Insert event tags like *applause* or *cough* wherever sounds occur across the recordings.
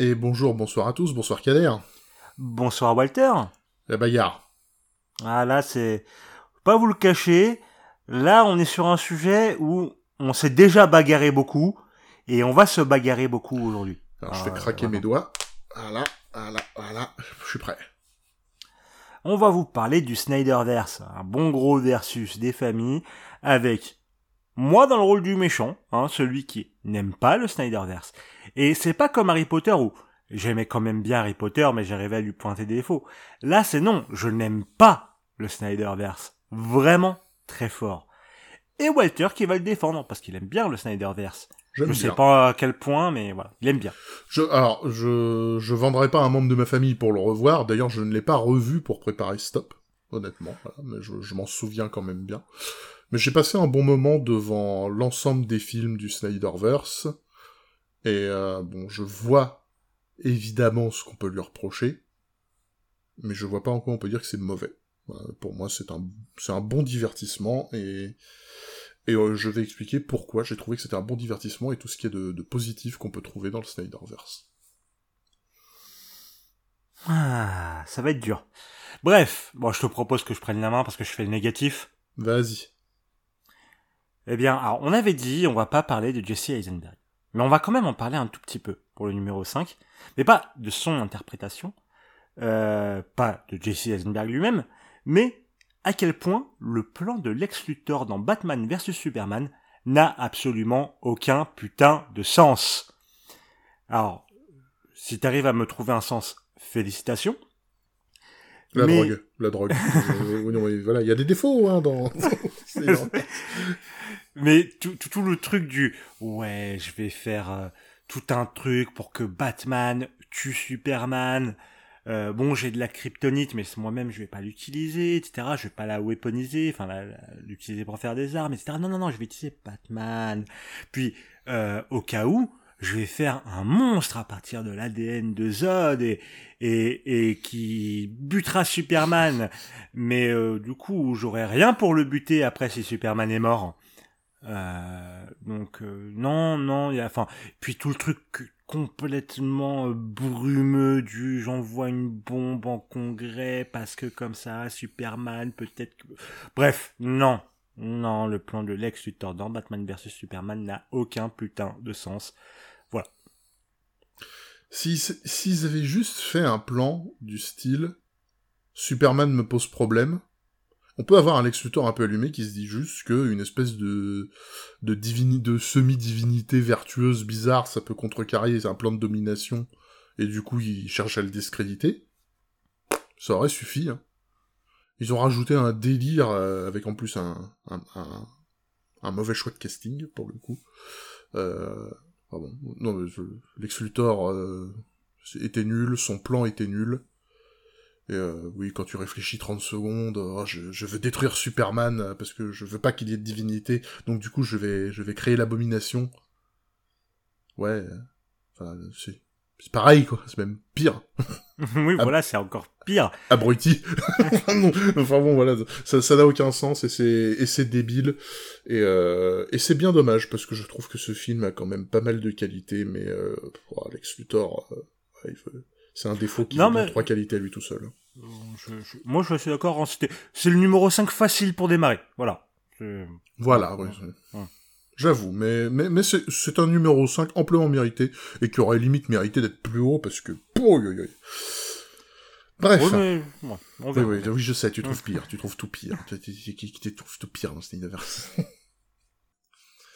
Et bonjour, bonsoir à tous, bonsoir Kader. Bonsoir Walter. La bagarre. Ah là, c'est... Pas vous le cacher, là on est sur un sujet où on s'est déjà bagarré beaucoup, et on va se bagarrer beaucoup aujourd'hui. Alors je fais ah, craquer mes doigts. Voilà, voilà, voilà, je suis prêt. On va vous parler du Snyderverse, un bon gros versus des familles, avec moi dans le rôle du méchant, hein, celui qui n'aime pas le Snyderverse. Et c'est pas comme Harry Potter où j'aimais quand même bien Harry Potter, mais j'arrivais à lui pointer des défauts. Là, c'est non, je n'aime pas le Snyderverse. Vraiment très fort. Et Walter qui va le défendre, parce qu'il aime bien le Snyderverse. Je ne sais pas à quel point, mais voilà, il aime bien. Je, alors, je, je vendrai pas un membre de ma famille pour le revoir. D'ailleurs, je ne l'ai pas revu pour préparer Stop, honnêtement. mais je, je m'en souviens quand même bien. Mais j'ai passé un bon moment devant l'ensemble des films du Snyderverse. Et euh, bon, je vois évidemment ce qu'on peut lui reprocher, mais je vois pas en quoi on peut dire que c'est mauvais. pour moi, c'est un, c'est un bon divertissement, et, et euh, je vais expliquer pourquoi j'ai trouvé que c'était un bon divertissement et tout ce qui est de, de positif qu'on peut trouver dans le Snyderverse. Ah, ça va être dur. Bref, bon, je te propose que je prenne la main parce que je fais le négatif. Vas-y. Eh bien, alors, on avait dit, on va pas parler de Jesse Eisenberg. Mais on va quand même en parler un tout petit peu pour le numéro 5. Mais pas de son interprétation, euh, pas de Jesse Eisenberg lui-même, mais à quel point le plan de Lex Luthor dans Batman vs Superman n'a absolument aucun putain de sens. Alors, si t'arrives à me trouver un sens, félicitations. La drogue, la drogue. Euh, voilà, il y a des défauts hein, dans. *laughs* Mais tout, tout, le truc du ouais, je vais faire euh, tout un truc pour que Batman tue Superman. Euh, bon, j'ai de la kryptonite, mais moi-même je vais pas l'utiliser, etc. Je vais pas la weaponiser, enfin l'utiliser pour faire des armes, etc. Non, non, non, je vais utiliser Batman. Puis au cas où, je vais faire un monstre à partir de l'ADN de Zod et, et, et qui butera Superman. Mais euh, du coup, j'aurai rien pour le buter après si Superman est mort. Euh, donc euh, non, non, il y a, enfin, puis tout le truc complètement euh, brumeux du j'envoie une bombe en congrès parce que comme ça Superman peut-être bref non non le plan de Lex Luthor dans Batman vs Superman n'a aucun putain de sens s'ils si, avaient juste fait un plan du style Superman me pose problème on peut avoir un Lex Luthor un peu allumé qui se dit juste qu'une espèce de de, de semi-divinité vertueuse bizarre, ça peut contrecarrer un plan de domination, et du coup il cherche à le discréditer. Ça aurait suffi. Hein. Ils ont rajouté un délire euh, avec en plus un, un, un, mauvais choix de casting pour le coup. Euh, bon, non, mais Lex Luthor euh, était nul, son plan était nul. Et euh, oui, quand tu réfléchis 30 secondes, oh, je, veux détruire Superman euh, parce que je veux pas qu'il y ait de divinité, donc du coup je vais je vais créer l'abomination. Ouais, enfin c'est c'est pareil quoi, c'est même pire. *laughs* oui, voilà, c'est encore pire. Abruti. *laughs* enfin bon, voilà, ça ça n'a aucun sens et c'est et c'est débile et euh, et c'est bien dommage parce que je trouve que ce film a quand même pas mal de qualités, mais euh, oh, Alex Luthor, euh, c'est un défaut qui a trois qualités à lui tout seul. moi, je suis d'accord. Hein, c'est le numéro 5 facile pour démarrer. Voilà. Voilà, oui. J'avoue, mais, mais, mais c'est un numéro 5 amplement mérité, et qui aurait limite mérité d'être plus haut, parce que... Bref. oui, oui, je sais, tu trouves *laughs* pire, tu trouves tout pire. tu, trouves tout pire dans cet univers. *laughs*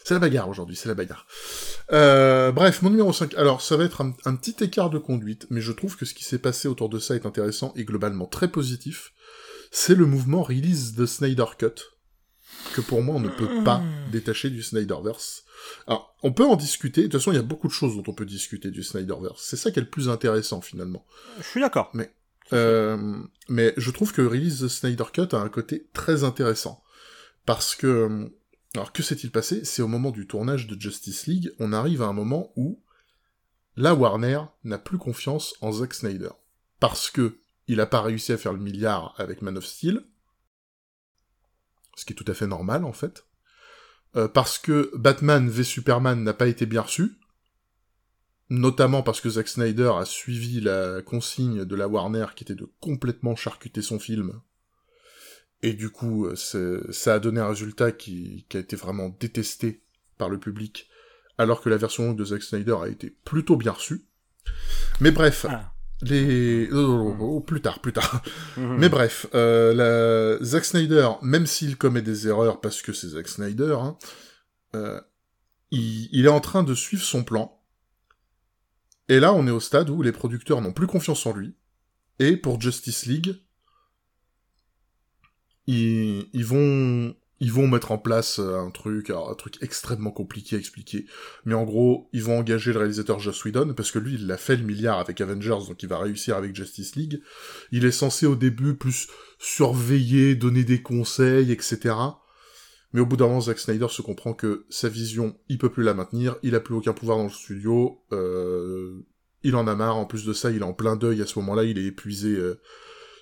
C'est la bagarre aujourd'hui, c'est la bagarre. Euh, bref, mon numéro 5. Alors, ça va être un, petit écart de conduite, mais je trouve que ce qui s'est passé autour de ça est intéressant et globalement très positif. C'est le mouvement Release the Snyder Cut, que pour moi on ne peut pas détacher du Snyderverse. Alors, on peut en discuter, de toute façon il y a beaucoup de choses dont on peut discuter du Snyderverse. C'est ça qui est le plus intéressant finalement. Je suis d'accord. Mais, euh, mais je trouve que Release the Snyder Cut a un côté très intéressant. Parce que alors que s'est-il passé? C'est au moment du tournage de Justice League, on arrive à un moment où la Warner n'a plus confiance en Zack Snyder. Parce que il a pas réussi à faire le milliard avec Man of Steel, ce qui est tout à fait normal en fait. Euh, parce que Batman v Superman n'a pas été bien reçu, notamment parce que Zack Snyder a suivi la consigne de la Warner qui était de complètement charcuter son film. Et du coup, ça a donné un résultat qui, a été vraiment détesté par le public, alors que la version de Zack Snyder a été plutôt bien reçue. Mais bref, ah. Les... Oh, oh, plus tard, plus tard. Mhm. *laughs* Mais bref, euh, la... Zack Snyder, même s'il commet des erreurs parce que c'est Zack Snyder, hein, euh, il est en train de suivre son plan, et là, on est au stade où les producteurs n'ont plus confiance en lui. Et pour Justice League, ils, vont ils vont mettre en place un truc, un truc extrêmement compliqué à expliquer. Mais en gros, ils vont engager le réalisateur Joss Whedon, parce que lui, il a fait le milliard avec Avengers, donc il va réussir avec Justice League. Il est censé au début plus surveiller, donner des conseils, etc. Mais au bout d'un moment, Zack Snyder se comprend que sa vision, il peut plus la maintenir, il a plus aucun pouvoir dans le studio, euh, il en a marre, en plus de ça, il est en plein deuil à ce moment-là, il est épuisé euh,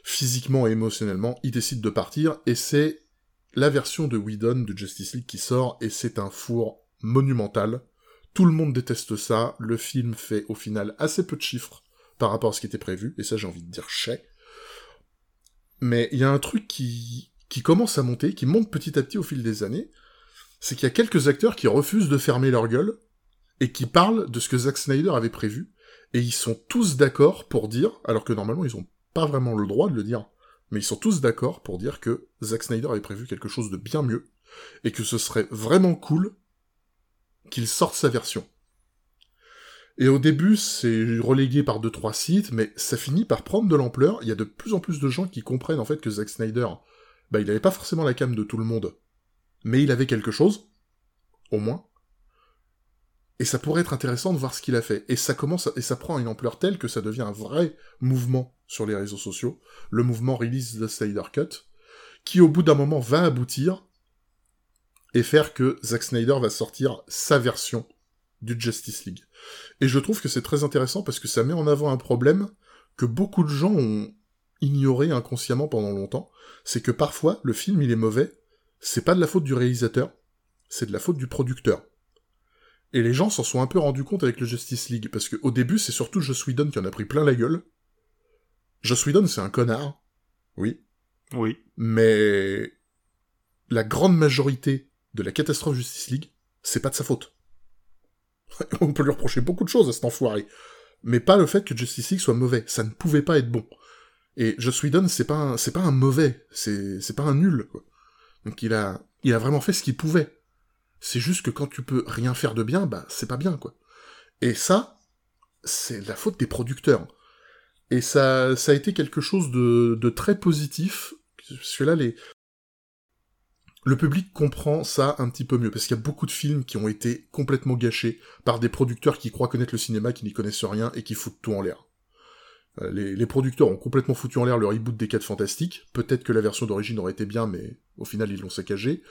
physiquement et émotionnellement, il décide de partir, et c'est la version de Whedon de Justice League qui sort, et c'est un four monumental. Tout le monde déteste ça, le film fait au final assez peu de chiffres par rapport à ce qui était prévu, et ça j'ai envie de dire chais. Mais il y a un truc qui, qui commence à monter, qui monte petit à petit au fil des années, c'est qu'il y a quelques acteurs qui refusent de fermer leur gueule et qui parlent de ce que Zack Snyder avait prévu, et ils sont tous d'accord pour dire, alors que normalement ils ont pas vraiment le droit de le dire, mais ils sont tous d'accord pour dire que Zack Snyder avait prévu quelque chose de bien mieux, et que ce serait vraiment cool qu'il sorte sa version. Et au début, c'est relégué par deux trois sites, mais ça finit par prendre de l'ampleur. Il y a de plus en plus de gens qui comprennent en fait que Zack Snyder bah il n'avait pas forcément la cam de tout le monde, mais il avait quelque chose, au moins. Et ça pourrait être intéressant de voir ce qu'il a fait. Et ça commence, et ça prend une ampleur telle que ça devient un vrai mouvement sur les réseaux sociaux, le mouvement Release the Snyder Cut, qui au bout d'un moment va aboutir et faire que Zack Snyder va sortir sa version du Justice League. Et je trouve que c'est très intéressant parce que ça met en avant un problème que beaucoup de gens ont ignoré inconsciemment pendant longtemps, c'est que parfois, le film, il est mauvais, c'est pas de la faute du réalisateur, c'est de la faute du producteur. Et les gens s'en sont un peu rendus compte avec le Justice League, parce qu'au début, c'est surtout Joss Whedon qui en a pris plein la gueule. Joss Whedon, c'est un connard. Oui. Oui. Mais la grande majorité de la catastrophe Justice League, c'est pas de sa faute. *laughs* On peut lui reprocher beaucoup de choses à cet enfoiré. Mais pas le fait que Justice League soit mauvais. Ça ne pouvait pas être bon. Et Joss Whedon, c'est pas un, c'est pas un mauvais, c'est, c'est pas un nul, quoi. Donc il a, il a vraiment fait ce qu'il pouvait. C'est juste que quand tu peux rien faire de bien, bah, c'est pas bien, quoi. Et ça, c'est la faute des producteurs. Et ça, ça a été quelque chose de, de très positif, parce que là, les, le public comprend ça un petit peu mieux, parce qu'il y a beaucoup de films qui ont été complètement gâchés par des producteurs qui croient connaître le cinéma, qui n'y connaissent rien et qui foutent tout en l'air. Euh, les, producteurs ont complètement foutu en l'air le reboot des 4 Fantastiques. Peut-être que la version d'origine aurait été bien, mais au final ils l'ont saccagé.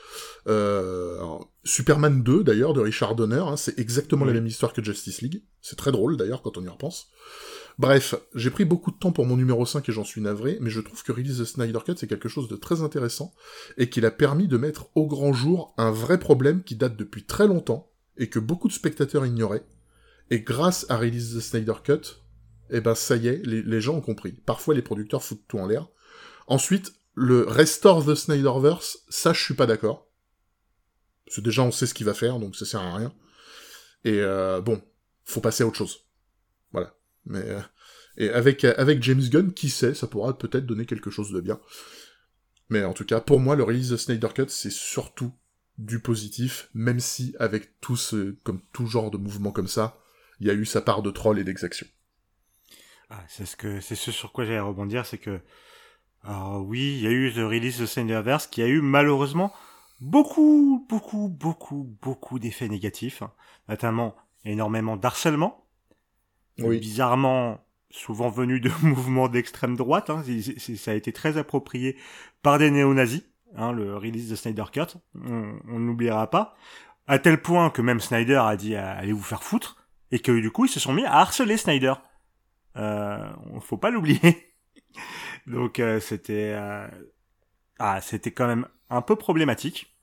Euh, Superman 2 d'ailleurs de Richard Donner, hein, c'est exactement la même histoire que Justice League. C'est très drôle d'ailleurs quand on y repense. Bref, j'ai pris beaucoup de temps pour mon numéro 5 et j'en suis navré, mais je trouve que Release the Snyder Cut c'est quelque chose de très intéressant et qu'il a permis de mettre au grand jour un vrai problème qui date depuis très longtemps et que beaucoup de spectateurs ignoraient. Et grâce à Release the Snyder Cut, eh ben ça y est, les, gens ont compris. Parfois les producteurs foutent tout en l'air. Ensuite, le Restore the Snyderverse, ça je suis pas d'accord. Parce que déjà on sait ce qu'il va faire, donc ça sert à rien. Et euh, bon, faut passer à autre chose. Mais euh, et avec avec James Gunn, qui sait, ça pourra peut-être donner quelque chose de bien. Mais en tout cas, pour moi, le release de Snyder Cut, c'est surtout du positif, même si avec tout ce, comme tout genre de mouvement comme ça, il y a eu sa part de troll et d'exaction. Ah, c'est ce que c'est ce sur quoi j'allais rebondir, c'est que oui, il y a eu The Release de Snyderverse qui a eu malheureusement beaucoup, beaucoup, beaucoup, beaucoup d'effets négatifs, hein. notamment énormément d'harcèlement. Oui. Bizarrement, souvent venu de *laughs* mouvements d'extrême droite. Hein. ça a été très approprié par des néo-nazis, hein, le release de Snyder Cut. On n'oubliera pas. À tel point que même Snyder a dit allez vous faire foutre, et que du coup ils se sont mis à harceler Snyder. Euh, faut pas l'oublier. *laughs* Donc euh, c'était euh, ah c'était quand même un peu problématique.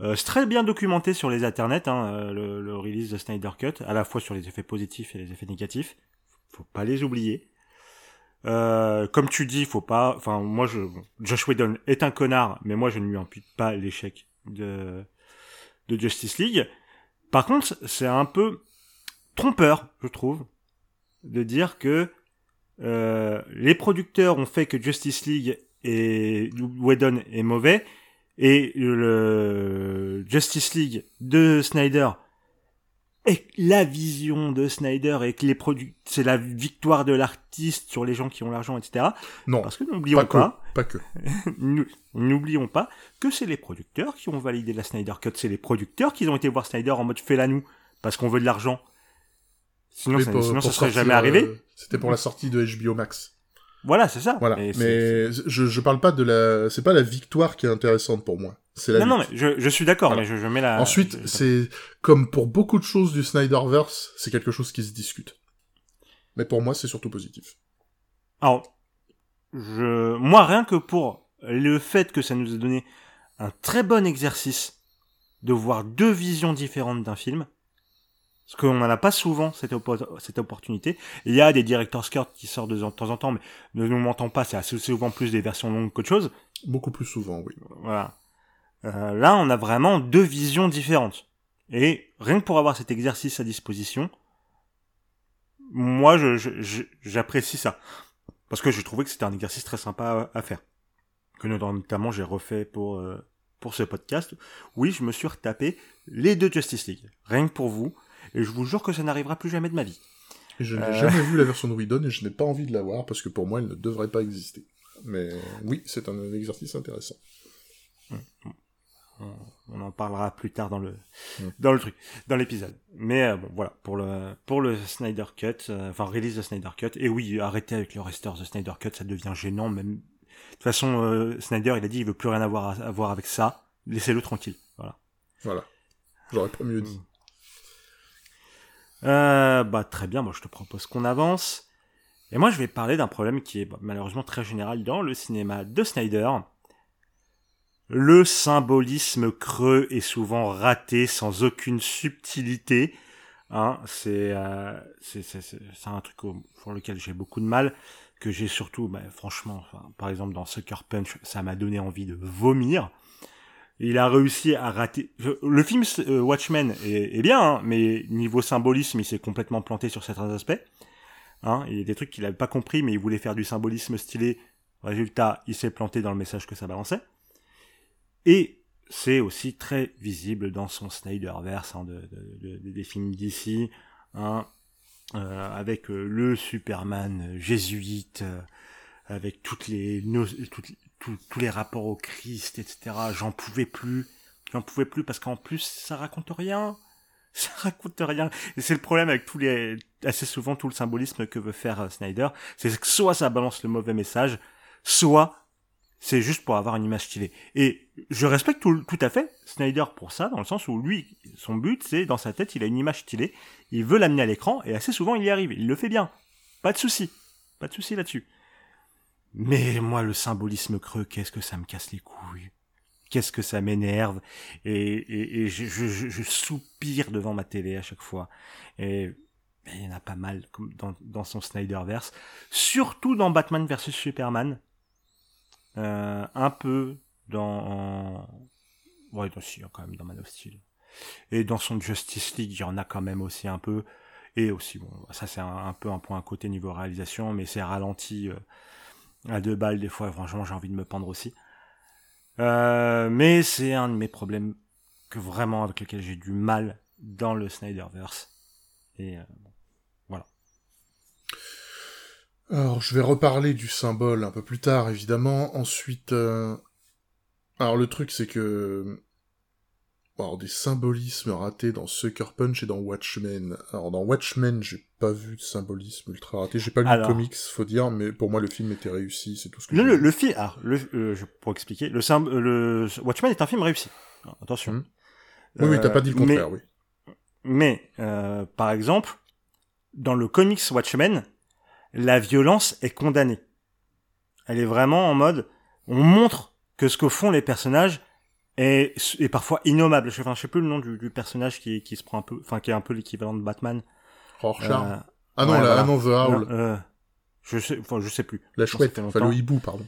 Euh, c'est très bien documenté sur les internets, hein, euh, le, le, release de Snyder Cut, à la fois sur les effets positifs et les effets négatifs. Faut pas les oublier. Euh, comme tu dis, faut pas. Enfin, moi, je, Josh Whedon est un connard, mais moi, je ne lui impute pas l'échec de de Justice League. Par contre, c'est un peu trompeur, je trouve, de dire que euh, les producteurs ont fait que Justice League et Whedon est mauvais et le Justice League de Snyder et la vision de Snyder et que les produits, c'est la victoire de l'artiste sur les gens qui ont l'argent, etc. Non. Parce que n'oublions pas, pas, que. *laughs* n'oublions pas que c'est les producteurs qui ont validé la Snyder Cut. C'est les producteurs qui ont été voir Snyder en mode fais-la nous parce qu'on veut de l'argent. Sinon, ça, sinon ça serait jamais arrivé. Euh, c'était pour la sortie de HBO Max. Voilà, c'est ça. Voilà. Mais je, je parle pas de la, c'est pas la victoire qui est intéressante pour moi. C'est la non, non, mais je, je suis d'accord, mais je, je, mets la. Ensuite, c'est comme pour beaucoup de choses du Snyderverse, c'est quelque chose qui se discute. Mais pour moi, c'est surtout positif. Alors, je, moi, rien que pour le fait que ça nous a donné un très bon exercice de voir deux visions différentes d'un film, parce qu'on n'en a pas souvent cette, cette opportunité. Il y a des directeurs Scott qui sortent de temps en temps, mais ne nous mentons pas, c'est assez souvent plus des versions longues qu'autre chose. Beaucoup plus souvent, oui. Voilà. Euh, là, on a vraiment deux visions différentes. Et rien que pour avoir cet exercice à disposition, moi, j'apprécie je, ça. Parce que j'ai trouvé que c'était un exercice très sympa à, faire. Que notamment j'ai refait pour, euh, pour ce podcast. Oui, je me suis retapé les deux Justice League. Rien que pour vous et je vous jure que ça n'arrivera plus jamais de ma vie. je n'ai euh. jamais vu la version de Whedon et je n'ai pas envie de la voir parce que pour moi elle ne devrait pas exister. Mais oui, c'est un exercice intéressant. On en parlera plus tard dans le dans le truc, dans l'épisode. Mais euh, bon, voilà pour le pour le Snyder Cut, euh, enfin release de Snyder Cut. Et oui, arrêtez avec le rester de Snyder Cut, ça devient gênant. Même de toute façon, Snyder, il a dit, il veut plus rien avoir à, voir avec ça. Laissez-le tranquille. Voilà. Voilà. J'aurais pas mieux dit. Euh, bah très bien, moi je te propose qu'on avance. Et moi je vais parler d'un problème qui est bah, malheureusement très général dans le cinéma de Snyder. Le symbolisme creux est souvent raté sans aucune subtilité. Hein, c'est euh, c'est un truc pour lequel j'ai beaucoup de mal, que j'ai surtout, bah, franchement, par exemple dans Sucker Punch, ça m'a donné envie de vomir il a réussi à rater. Le film euh, Watchmen est, bien, hein, mais niveau symbolisme, il s'est complètement planté sur certains aspects. Hein, il y a des trucs qu'il n'avait pas compris, mais il voulait faire du symbolisme stylé. Résultat, il s'est planté dans le message que ça balançait. Et c'est aussi très visible dans son Snyderverse hein, de, des films d'ici, hein, euh, avec euh, le Superman jésuite, avec toutes les, toutes, tous les rapports au Christ, etc. J'en pouvais plus. J'en pouvais plus parce qu'en plus, ça raconte rien. *laughs* Ça raconte rien. Et c'est le problème avec tous les, assez souvent tout le symbolisme que veut faire euh, Snyder. C'est que soit ça balance le mauvais message, soit c'est juste pour avoir une image stylée. Et je respecte tout, tout, à fait Snyder pour ça, dans le sens où lui, son but, c'est dans sa tête, il a une image stylée, il veut l'amener à l'écran, et assez souvent il y arrive. Il le fait bien. Pas de souci. Pas de souci là-dessus. Mais moi, le symbolisme creux, qu'est-ce que ça me casse les couilles? Qu'est-ce que ça m'énerve? Et, et, je, je, je, soupire devant ma télé à chaque fois. Et il y en a pas mal dans, dans son Snyderverse. Surtout dans Batman vs Superman. Euh, un peu dans... Ouais, aussi, quand même dans Man of Steel. Et dans son Justice League, il y en a quand même aussi un peu. Et aussi, bon, ça c'est un, peu un point à côté niveau réalisation, mais c'est ralenti... Euh, à deux balles des fois, franchement j'ai envie de me pendre aussi. Euh, mais c'est un de mes problèmes que vraiment avec lequel j'ai du mal dans le Snyderverse. Et euh, voilà. Alors je vais reparler du symbole un peu plus tard évidemment. Ensuite, euh, alors le truc c'est que alors des symbolismes ratés dans Sucker Punch et dans Watchmen. Alors dans Watchmen, j'ai pas vu de symbolisme ultra raté. J'ai pas lu le comics, faut dire, mais pour moi le film était réussi, c'est tout ce que. Le, le, le film, alors le, euh, pour expliquer, le, euh, le Watchmen est un film réussi. Attention. Hmm. Oui, oui, t'as pas dit le contraire, mais, oui. Mais euh, par exemple, dans le comics Watchmen, la violence est condamnée. Elle est vraiment en mode, on montre que ce que font les personnages est, est parfois innommable. Je, enfin, je sais plus le nom du, du personnage qui, qui se prend un peu, enfin qui est un peu l'équivalent de Batman. Rorschach. Euh, ah non, ouais, la, voilà. ah non, The Howl. euh, je sais, enfin je sais plus. la Non, chouette. Enfin, le hibou, pardon.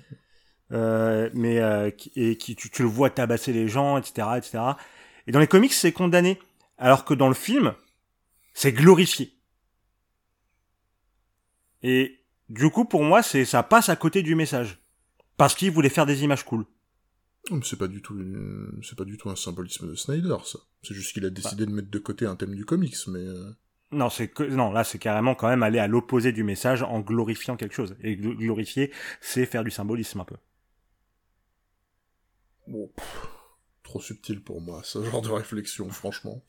Euh, mais euh, et qui tu, tu le vois tabasser les gens, etc., etc. Et dans les comics, c'est condamné, alors que dans le film, c'est glorifié. Et du coup, pour moi, c'est ça passe à côté du message, parce qu'il voulait faire des images cool. Oh, C'est pas du tout, une- c'est pas du tout un symbolisme de Snyder, ça. C'est juste qu'il a décidé de mettre de côté un thème du comics, mais euh, Non, c'est que non, là, c'est carrément quand même aller à l'opposé du message en glorifiant quelque chose. Et gl- glorifier, c'est faire du symbolisme un peu. bon, pff, trop subtil pour moi, ce genre de réflexion, franchement.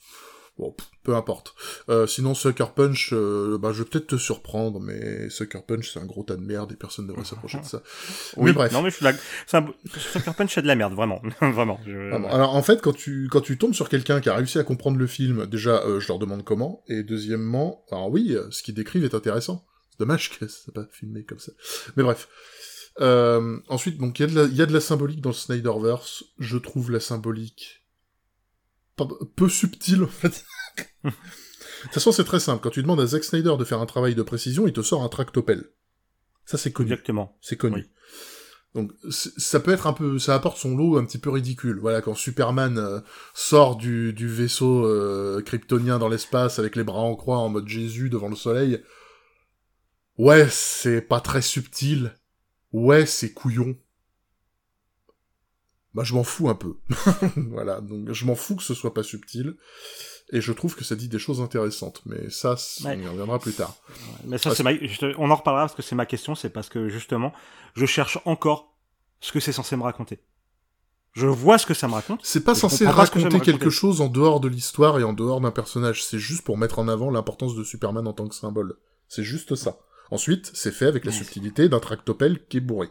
Bon, pff, peu importe. Euh, sinon, Sucker Punch, euh, bah, je vais peut-être te surprendre, mais Sucker Punch, c'est un gros tas de merde et personne ne devrait s'approcher de ça. *laughs* Oui, mais bref. Non, mais je suis là. Un... Sucker Punch, c'est de la merde, vraiment, *laughs* vraiment. je- Ah Alors en fait, quand tu quand tu tombes sur quelqu'un qui a réussi à comprendre le film, déjà, euh, je leur demande comment, et deuxièmement, alors oui, euh, ce qu'ils décrivent est intéressant. C'est dommage que c'est pas filmé comme ça. Mais bref. Euh, ensuite, donc il y a de la il y a de la symbolique dans le Snyderverse. Je trouve la symbolique peu subtile en fait. *laughs* de toute façon, c'est très simple. Quand tu demandes à Zack Snyder de faire un travail de précision, il te sort un tractopelle. Ça, c'est connu. Exactement. C'est connu. Oui. Donc ça peut être un peu, ça apporte son lot un petit peu ridicule. Voilà, quand Superman euh, sort du, du vaisseau euh, kryptonien dans l'espace avec les bras en croix en mode Jésus devant le soleil. Ouais, c'est pas très subtil. Ouais, c'est couillon. Bah je m'en fous un peu. *laughs* voilà, donc je m'en fous que ce soit pas subtil. Et je trouve que ça dit des choses intéressantes. Mais ça, Ouais. on y reviendra plus tard. Mais ça, c'est ma... je- on en reparlera parce que c'est ma question, c'est parce que justement, je cherche encore ce que c'est censé me raconter. Je vois ce que ça me raconte. C'est pas censé que raconter quelque chose en dehors de l'histoire et en dehors d'un personnage. C'est juste pour mettre en avant l'importance de Superman en tant que symbole. C'est juste ça. Ensuite, c'est fait avec la subtilité d'un tractopelle qui est bourré.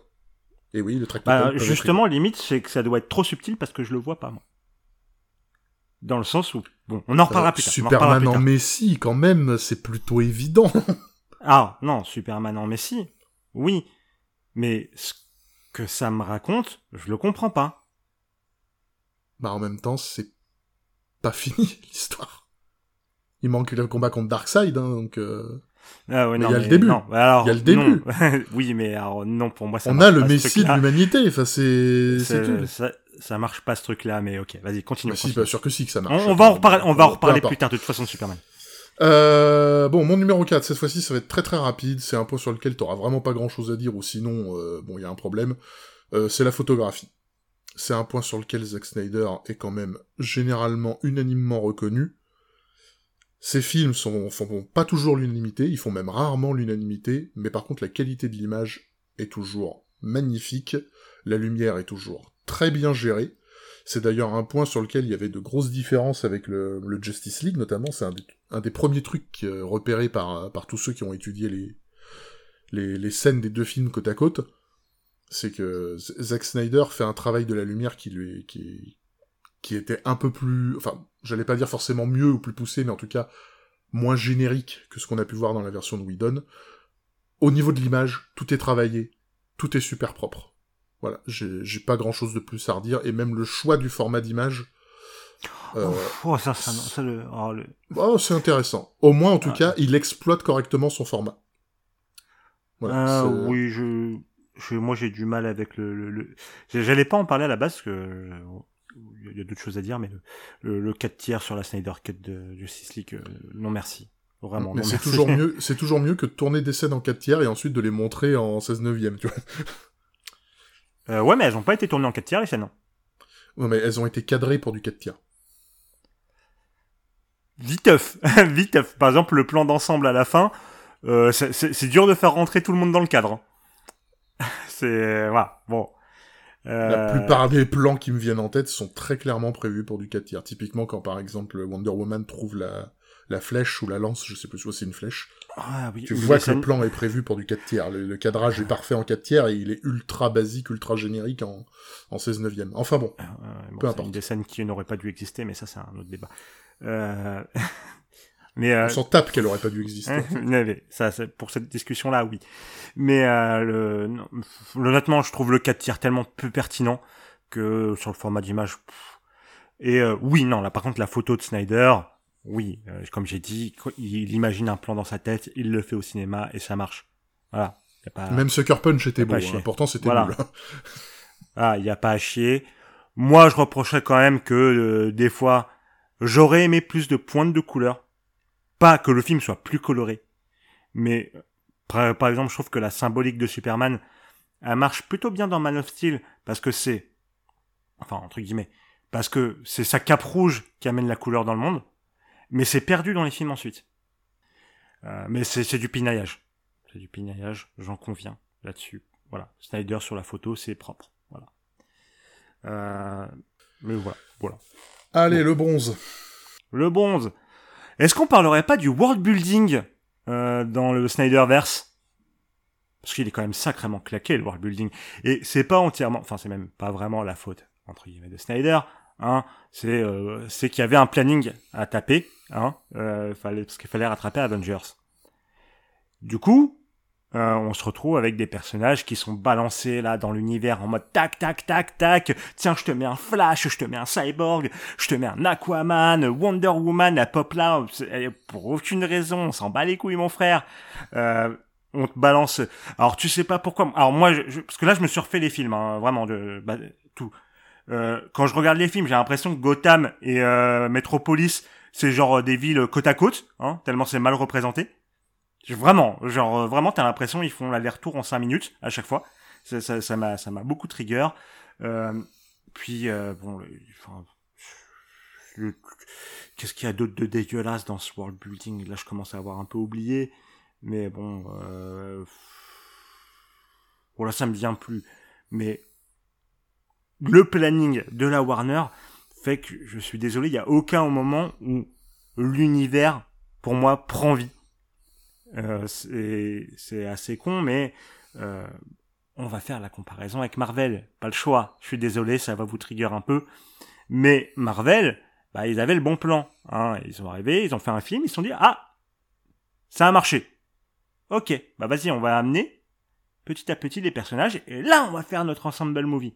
Et oui, le tractopelle. Bah, justement, limite, c'est que ça doit être trop subtil parce que je le vois pas, moi. Dans le sens où, bon, on en reparlera plus tard. en Superman en. Messi, quand même, c'est plutôt évident. *laughs* Ah, non, Superman en Messi. Oui. Mais ce que ça me raconte, je le comprends pas. bah, en même temps, c'est pas *laughs* fini, l'histoire. Il manque le combat contre Darkseid, hein, donc... euh, Ah ouais, Mais non, il y a le début. non, bah alors, Il y a le début. *laughs* oui, mais alors, non, pour moi, ça On a le pas, ce Messi de l'humanité, enfin, c'est... ça, ça marche pas ce truc-là, mais ok, vas-y, continue. Bah, si, continue. pas sûr que si, que ça marche. on va en reparler, on va en reparler plus tard de toute façon de Superman. Euh, bon, mon numéro 4, cette fois-ci, ça va être très très rapide. C'est un point sur lequel t'auras vraiment pas grand-chose à dire, ou sinon, euh, bon, il y a un problème. Euh, c'est la photographie. C'est un point sur lequel Zack Snyder est quand même généralement unanimement reconnu. Ces films sont, font pas toujours l'unanimité, ils font même rarement l'unanimité, mais par contre la qualité de l'image est toujours magnifique, la lumière est toujours très bien gérée. C'est d'ailleurs un point sur lequel il y avait de grosses différences avec le, Justice League, notamment. C'est un, des- premiers trucs euh, repérés par, tous ceux qui ont étudié les, scènes des deux films côte à côte. C'est que Zack Snyder fait un travail de la lumière qui lui qui, qui était un peu plus, enfin, j'allais pas dire forcément mieux ou plus poussé, mais en tout cas moins générique que ce qu'on a pu voir dans la version de Whedon. Au niveau de l'image, tout est travaillé, tout est super propre. Voilà, j'ai pas grand chose de plus à redire, et même le choix du format d'image, euh, Oh, ça, ça, non, ça, le, oh, le- oh, c'est intéressant. Au moins, en tout Ah. cas, il exploite correctement son format. Voilà, Ah, oui, je, je, moi j'ai du mal avec le, le, le- j'allais pas en parler à la base parce que euh, il y a d'autres choses à dire, mais le, le, le 4 tiers sur la Snyder Cut de Justice League, euh, non merci, vraiment. Mais c'est merci. toujours mieux, *laughs* c'est toujours mieux que de tourner des scènes en 4 tiers et ensuite de les montrer en 16 neuvième, tu vois. Euh, ouais, mais elles ont pas été tournées en 4 tiers les scènes. hein. Non, mais elles ont été cadrées pour du 4 tiers. Viteuf, *laughs* viteuf. Par exemple, le plan d'ensemble à la fin, euh, c'est- dur de faire rentrer tout le monde dans le cadre. *laughs* c'est voilà, bon. Euh, La plupart des plans qui me viennent en tête sont très clairement prévus pour du 4 tiers. Typiquement, quand par exemple Wonder Woman trouve la, la flèche ou la lance, je sais plus, soit c'est une flèche, ah, oui, tu vois que le plan est prévu pour du 4 tiers. Le, le cadrage est parfait en 4 tiers et il est ultra basique, ultra générique en, en 16 neuvième. Enfin bon. Euh, bon, Peu importe. des scènes qui n'auraient pas dû exister, mais ça c'est un autre débat. Euh... *laughs* mais euh... On s'en tape qu'elle aurait pas dû exister. *laughs* mais- mais ça, pour cette discussion-là, oui. Mais euh, le... non, honnêtement, je trouve le 4 tiers tellement peu pertinent que sur le format d'image, Et euh, oui, non, là par contre la photo de Snyder, oui, euh, comme j'ai dit, il imagine un plan dans sa tête, il le fait au cinéma et ça marche. Voilà. Même Sucker Punch était beau, hein. pourtant c'était voilà. nul. Hein. *laughs* ah, il y a pas à chier. Moi, je reprocherais quand même que euh, des fois, j'aurais aimé plus de pointes de couleur. Pas que le film soit plus coloré, mais par, par exemple, je trouve que la symbolique de Superman, elle marche plutôt bien dans Man of Steel parce que c'est, enfin entre guillemets, parce que c'est sa cape rouge qui amène la couleur dans le monde, mais c'est perdu dans les films ensuite. Euh, mais c'est du pinaillage. C'est du pinaillage, j'en conviens là-dessus. Voilà, Snyder sur la photo, c'est propre. Voilà. Euh, mais voilà, voilà. Allez, le bronze. Le bronze. Est-ce qu'on parlerait pas du world building euh, dans le Snyderverse? Parce qu'il est quand même sacrément claqué le world building. Et c'est pas entièrement, enfin c'est même pas vraiment la faute entre guillemets de Snyder, Hein, c'est euh, qu'il y avait un planning à taper, hein, euh, fallait, parce qu'il fallait rattraper Avengers. Du coup, euh, on se retrouve avec des personnages qui sont balancés là dans l'univers en mode tac tac tac tac. Tiens, je te mets un Flash, je te mets un Cyborg, je te mets un Aquaman, Wonder Woman, la pop là pour aucune raison. On s'en bat les couilles, mon frère. Euh, on te balance. Alors tu sais pas pourquoi. Alors moi, je, parce que là, je me suis refait les films, hein, vraiment de bah, tout. Euh, quand je regarde les films, j'ai l'impression que Gotham et euh, Metropolis, c'est genre euh, des villes côte à côte, hein, tellement c'est mal représenté. Vraiment, genre vraiment, t'as l'impression ils font l'aller-retour en 5 minutes à chaque fois. Ça, ça, ça m'a, ça m'a beaucoup trigger. Euh, puis bon, enfin, qu'est-ce qu'il y a d'autre de dégueulasse dans ce world building? Là, je commence à avoir un peu oublié, mais bon, euh, voilà, ça me vient plus. Mais le planning de la Warner fait que je suis désolé, il n'y a aucun moment où l'univers, pour moi, prend vie. Euh, c'est assez con, mais euh, on va faire la comparaison avec Marvel. Pas le choix. Je suis désolé, ça va vous trigger un peu. Mais Marvel, bah, ils avaient le bon plan. Hein. Ils sont arrivés, ils ont fait un film, ils se sont dit, ah, ça a marché. Ok, bah vas-y, on va amener petit à petit les personnages, et là, on va faire notre ensemble movie.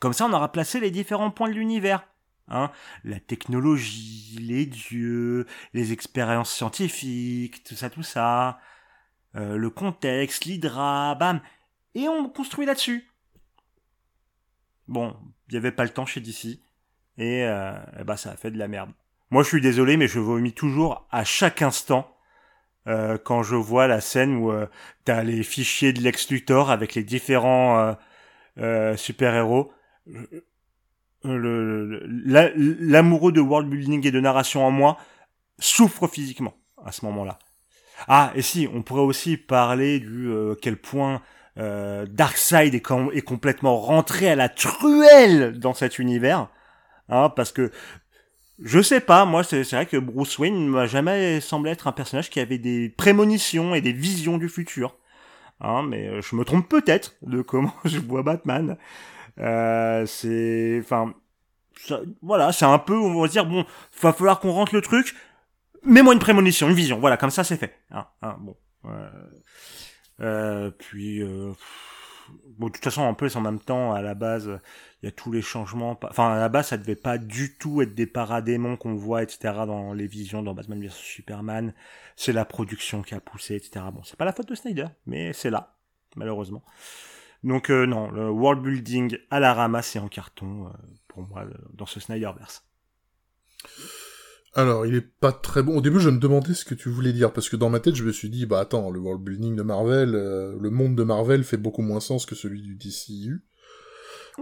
Comme ça, on aura placé les différents points de l'univers. Hein. La technologie, les dieux, les expériences scientifiques, tout ça, tout ça, euh, le contexte, l'hydra, bam, et on construit là-dessus. Bon, il n'y avait pas le temps chez DC, et, euh, bah ça a fait de la merde. Moi, je suis désolé, mais je vomis toujours à chaque instant euh, quand je vois la scène où euh, t'as les fichiers de Lex Luthor avec les différents super-héros l'amoureux de world building et de narration en moi souffre physiquement à ce moment-là. Ah, et si, on pourrait aussi parler du euh, quel point euh, Darkseid est, est, complètement rentré à la truelle dans cet univers, hein, parce que je sais pas, moi c'est vrai que Bruce Wayne m'a jamais semblé être un personnage qui avait des prémonitions et des visions du futur, hein, mais euh, je me trompe peut-être de comment *laughs* je vois Batman. Euh, c'est, enfin, voilà, c'est un peu, on va dire, bon, va falloir qu'on rentre le truc. Mets-moi une prémonition, une vision. Voilà, comme ça, c'est fait. Hein, hein, bon. Euh, puis, euh, bon, de toute façon, en plus, en même temps, à la base, il y a tous les changements. Enfin, à la base, ça devait pas du tout être des paradémons qu'on voit, etc., dans les visions, dans Batman vs Superman. C'est la production qui a poussé, etc. Bon, c'est pas la faute de Snyder, mais c'est là, malheureusement. Donc euh, non, le world building à la ramasse et en carton, euh, pour moi, dans ce Snyderverse. Alors, il est pas très bon. Au début, je me demandais ce que tu voulais dire, parce que dans ma tête, je me suis dit, bah attends, le world building de Marvel, euh, le monde de Marvel fait beaucoup moins sens que celui du DCU.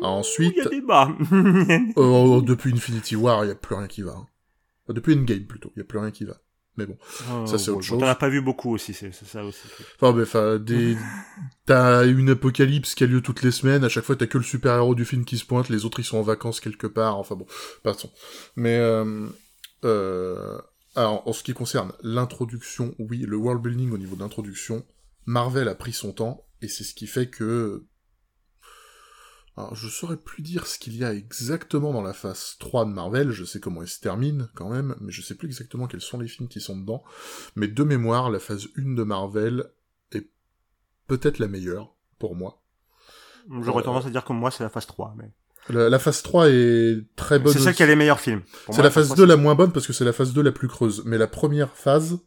Ensuite... Il y a débat *laughs* *laughs* Depuis Infinity War, il y a plus rien qui va. Hein. Depuis Endgame, plutôt, il y a plus rien qui va. Mais bon, oh, ça c'est autre chose. T'en as pas vu beaucoup aussi, c'est ça aussi. Enfin, mais enfin, des... *laughs* t'as une apocalypse qui a lieu toutes les semaines, à chaque fois t'as que le super-héros du film qui se pointe, les autres ils sont en vacances quelque part, enfin bon, passons. Mais, euh, euh... alors, en ce qui concerne l'introduction, oui, le world building au niveau de l'introduction, Marvel a pris son temps, et c'est ce qui fait que alors, je saurais plus dire ce qu'il y a exactement dans la phase 3 de Marvel, je sais comment elle se termine, quand même, mais je sais plus exactement quels sont les films qui sont dedans. Mais de mémoire, la phase 1 de Marvel est peut-être la meilleure, pour moi. J'aurais euh, tendance à dire que moi, c'est la phase 3, mais... La, la phase 3 est très bonne. C'est celle qui a les meilleurs films. C'est la phase 3, 2 la moins bonne parce que c'est la phase 2 la plus creuse. Mais la première phase,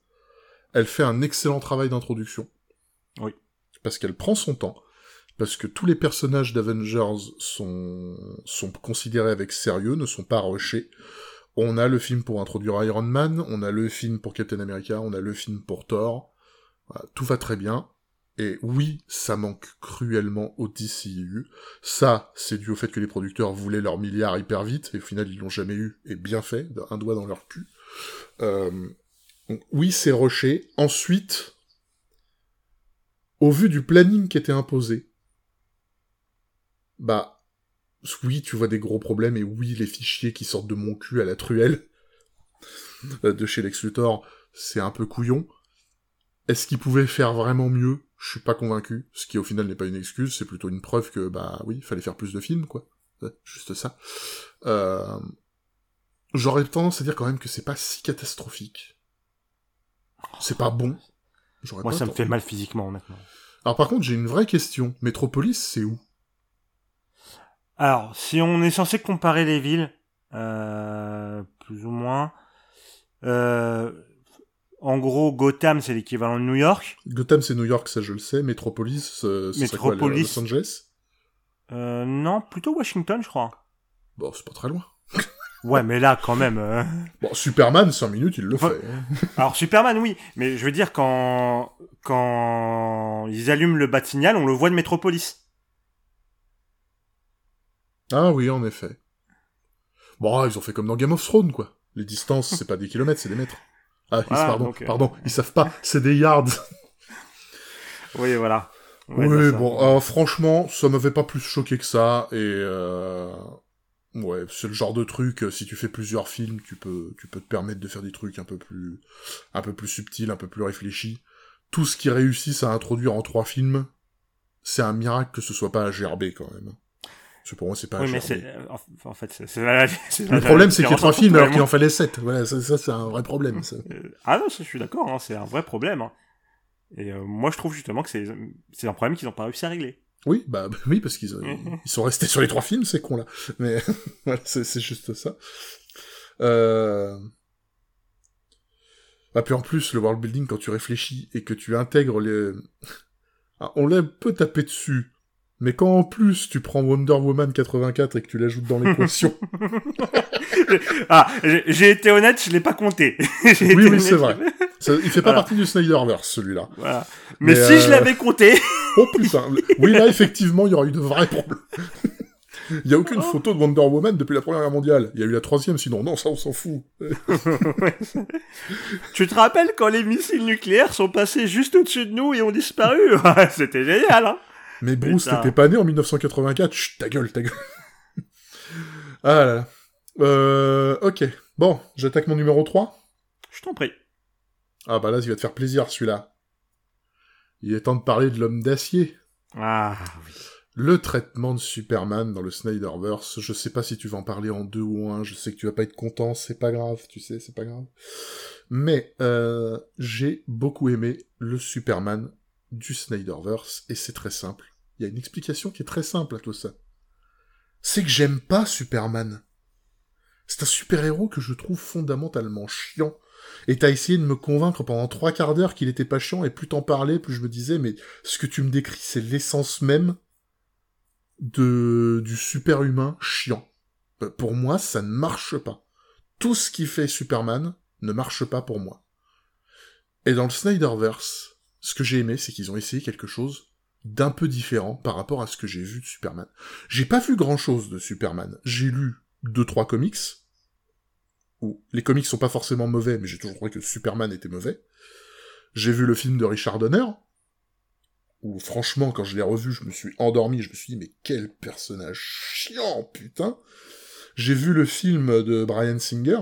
elle fait un excellent travail d'introduction. Oui. Parce qu'elle prend son temps. Parce que tous les personnages d'Avengers sont, sont considérés avec sérieux, ne sont pas rushés. On a le film pour introduire Iron Man, on a le film pour Captain America, on a le film pour Thor. Tout va très bien. Et oui, ça manque cruellement au DCU. Ça, c'est dû au fait que les producteurs voulaient leur milliard hyper vite, et au final, ils l'ont jamais eu, et bien fait, un doigt dans leur cul. Euh, donc, oui, c'est rushé. Ensuite, au vu du planning qui était imposé, bah, oui, tu vois des gros problèmes, et oui, les fichiers qui sortent de mon cul à la truelle euh, de chez Lex Luthor, c'est un peu couillon. Est-ce qu'ils pouvaient faire vraiment mieux? Je suis pas convaincu. Ce qui au final n'est pas une excuse, c'est plutôt une preuve que bah oui, fallait faire plus de films, quoi. Ouais, Juste ça. Euh... J'aurais tendance à dire quand même que c'est pas si catastrophique. C'est pas bon. Moi, pas ça me fait mal physiquement, honnêtement. Alors par contre, j'ai une vraie question. Métropolis, c'est où? Alors, si on est censé comparer les villes, euh, plus ou moins, euh, en gros, Gotham, c'est l'équivalent de New York. Gotham, c'est New York, ça je le sais. Métropolis, euh, ce serait quoi. Los Angeles? Euh, non, plutôt Washington, je crois. Bon, c'est pas très loin. *laughs* Ouais, mais là, quand même. euh, Bon, Superman, 5 minutes, il le fait. hein. *laughs* Alors, Superman, oui, mais je veux dire, quand, quand ils allument le bat-signal, on le voit de Métropolis. Ah oui, en effet. Bon, ils ont fait comme dans Game of Thrones, quoi. Les distances, c'est pas des kilomètres, c'est des mètres. Ah, ils- Voilà, pardon, pardon, ils savent pas, c'est des yards. Oui, voilà. Ouais, oui, bon, euh, franchement, ça m'avait pas plus choqué que ça, et euh... ouais, c'est le genre de truc, euh, si tu fais plusieurs films, tu peux, tu peux te permettre de faire des trucs un peu plus, un peu plus subtils, un peu plus réfléchis. Tout ce qui réussissent à introduire en trois films, c'est un miracle que ce soit pas à gerber, quand même. Pour moi, c'est pas Oui, mais c'est, euh, en- fait, c'est, Le problème, c'est qu'il y a trois films alors qu'il en fallait sept. Voilà, ça, ça, c'est un vrai problème. ça. *laughs* Euh, Ah non, ça, je suis d'accord, hein, c'est un vrai problème. hein. Et euh, moi, je trouve justement que c'est, c'est un problème qu'ils n'ont pas réussi à régler. Oui, bah *laughs* oui, parce qu'ils *laughs* ils sont restés sur les trois films, ces cons là. Mais voilà, c'est juste ça. Euh... Bah puis en plus, le world building, quand tu réfléchis et que tu intègres les... Ah, on l'a un peu tapé dessus. Mais quand en plus tu prends Wonder Woman 84 et que tu l'ajoutes dans l'équation, *laughs* ah, j'ai, été honnête, je l'ai pas compté. *laughs* Oui, oui, c'est vrai. Ça- il fait pas Voilà. partie du Snyderverse, celui-là. Voilà. Mais, Mais, si euh, je l'avais compté, *laughs* Oh putain, oui là effectivement il y aura eu de vrais problèmes. Il y a aucune Oh. photo de Wonder Woman depuis la Première Guerre mondiale. Il y a eu la troisième, sinon non, ça on s'en fout. tu te rappelles quand les missiles nucléaires sont passés juste au-dessus de nous et ont disparu? C'était génial, hein Mais Bruce, t'étais pas né en 1984. Chut, ta gueule, ta gueule. *laughs* ah là là. Euh, ok. Bon, j'attaque mon numéro 3. Je t'en prie. Ah bah là, il va te faire plaisir celui-là. Il est temps de parler de l'homme d'acier. Ah, oui. Le traitement de Superman dans le Snyderverse, je sais pas si tu vas en parler en deux ou un, je sais que tu vas pas être content, c'est pas grave, tu sais, c'est pas grave. Mais euh, j'ai beaucoup aimé le Superman du Snyderverse, et c'est très simple. Il y a une explication qui est très simple à tout ça. C'est que j'aime pas Superman. C'est un super-héros que je trouve fondamentalement chiant. Et t'as essayé de me convaincre pendant trois quarts d'heure qu'il était pas chiant, et plus t'en parlais, plus je me disais, mais ce que tu me décris, c'est l'essence même de du super-humain chiant. Euh, Pour moi, ça ne marche pas. Tout ce qui fait Superman ne marche pas pour moi. Et dans le Snyderverse, ce que j'ai aimé, c'est qu'ils ont essayé quelque chose d'un peu différent par rapport à ce que j'ai vu de Superman. J'ai pas vu grand chose de Superman. J'ai lu deux, trois comics, où les comics sont pas forcément mauvais, mais j'ai toujours trouvé que Superman était mauvais. J'ai vu le film de Richard Donner, où franchement, quand je l'ai revu, je me suis endormi, je me suis dit, mais quel personnage chiant, putain J'ai vu le film de Brian Singer,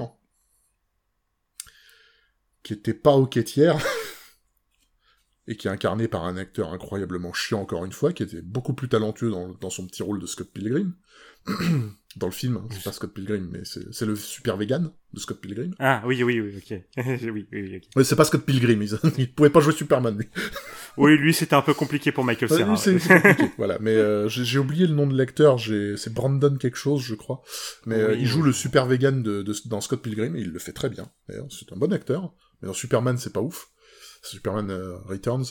qui était pas au quêtière, *laughs* et qui est incarné par un acteur incroyablement chiant, encore une fois, qui était beaucoup plus talentueux dans, dans son petit rôle de Scott Pilgrim. *clears throat* dans le film, hein, c'est pas Scott Pilgrim, mais c'est le super vegan de Scott Pilgrim. Ah, oui, oui, oui, ok. *laughs* oui, oui, oui, ok. Ouais, c'est pas Scott Pilgrim, il, *laughs* il pouvait pas jouer Superman. *laughs* Oui, lui, c'était un peu compliqué pour Michael Ouais, Cera. lui, c'est compliqué, voilà. Mais euh, j'ai oublié le nom de l'acteur. C'est Brandon quelque chose, je crois. Mais euh, il joue oui. le super vegan de, de- dans Scott Pilgrim et il le fait très bien. D'ailleurs, c'est un bon acteur. Mais dans Superman, c'est pas ouf. Superman euh, Returns.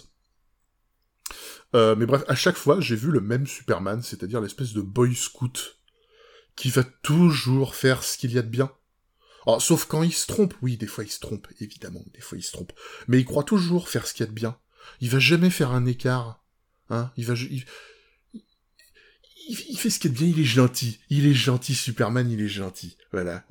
Euh, mais bref, à chaque fois, j'ai vu le même Superman, c'est-à-dire l'espèce de boy scout qui va toujours faire ce qu'il y a de bien. Sauf quand il se trompe. Oui, des fois il se trompe, évidemment, des fois il se trompe. Mais il croit toujours faire ce qu'il y a de bien. Il va jamais faire un écart. Hein il va... Il, fait ce qu'il y a de bien, il est gentil. Il est gentil, Superman, il est gentil. Voilà.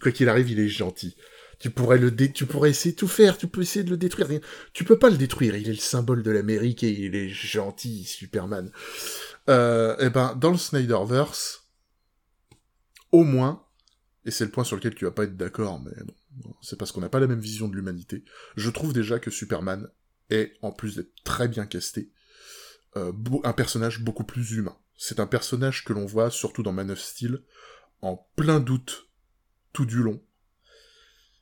Quoi qu'il arrive, il est gentil. Tu pourrais le dé- tu pourrais essayer de tout faire, tu peux essayer de le détruire. rien- Tu peux pas le détruire, il est le symbole de l'Amérique et il est gentil, Superman. Euh, eh ben, dans le Snyderverse, au moins, et c'est le point sur lequel tu vas pas être d'accord, mais bon, c'est parce qu'on n'a pas la même vision de l'humanité, je trouve déjà que Superman est, en plus d'être très bien casté, euh, un personnage beaucoup plus humain. C'est un personnage que l'on voit, surtout dans Man of Steel, en plein doute, tout du long.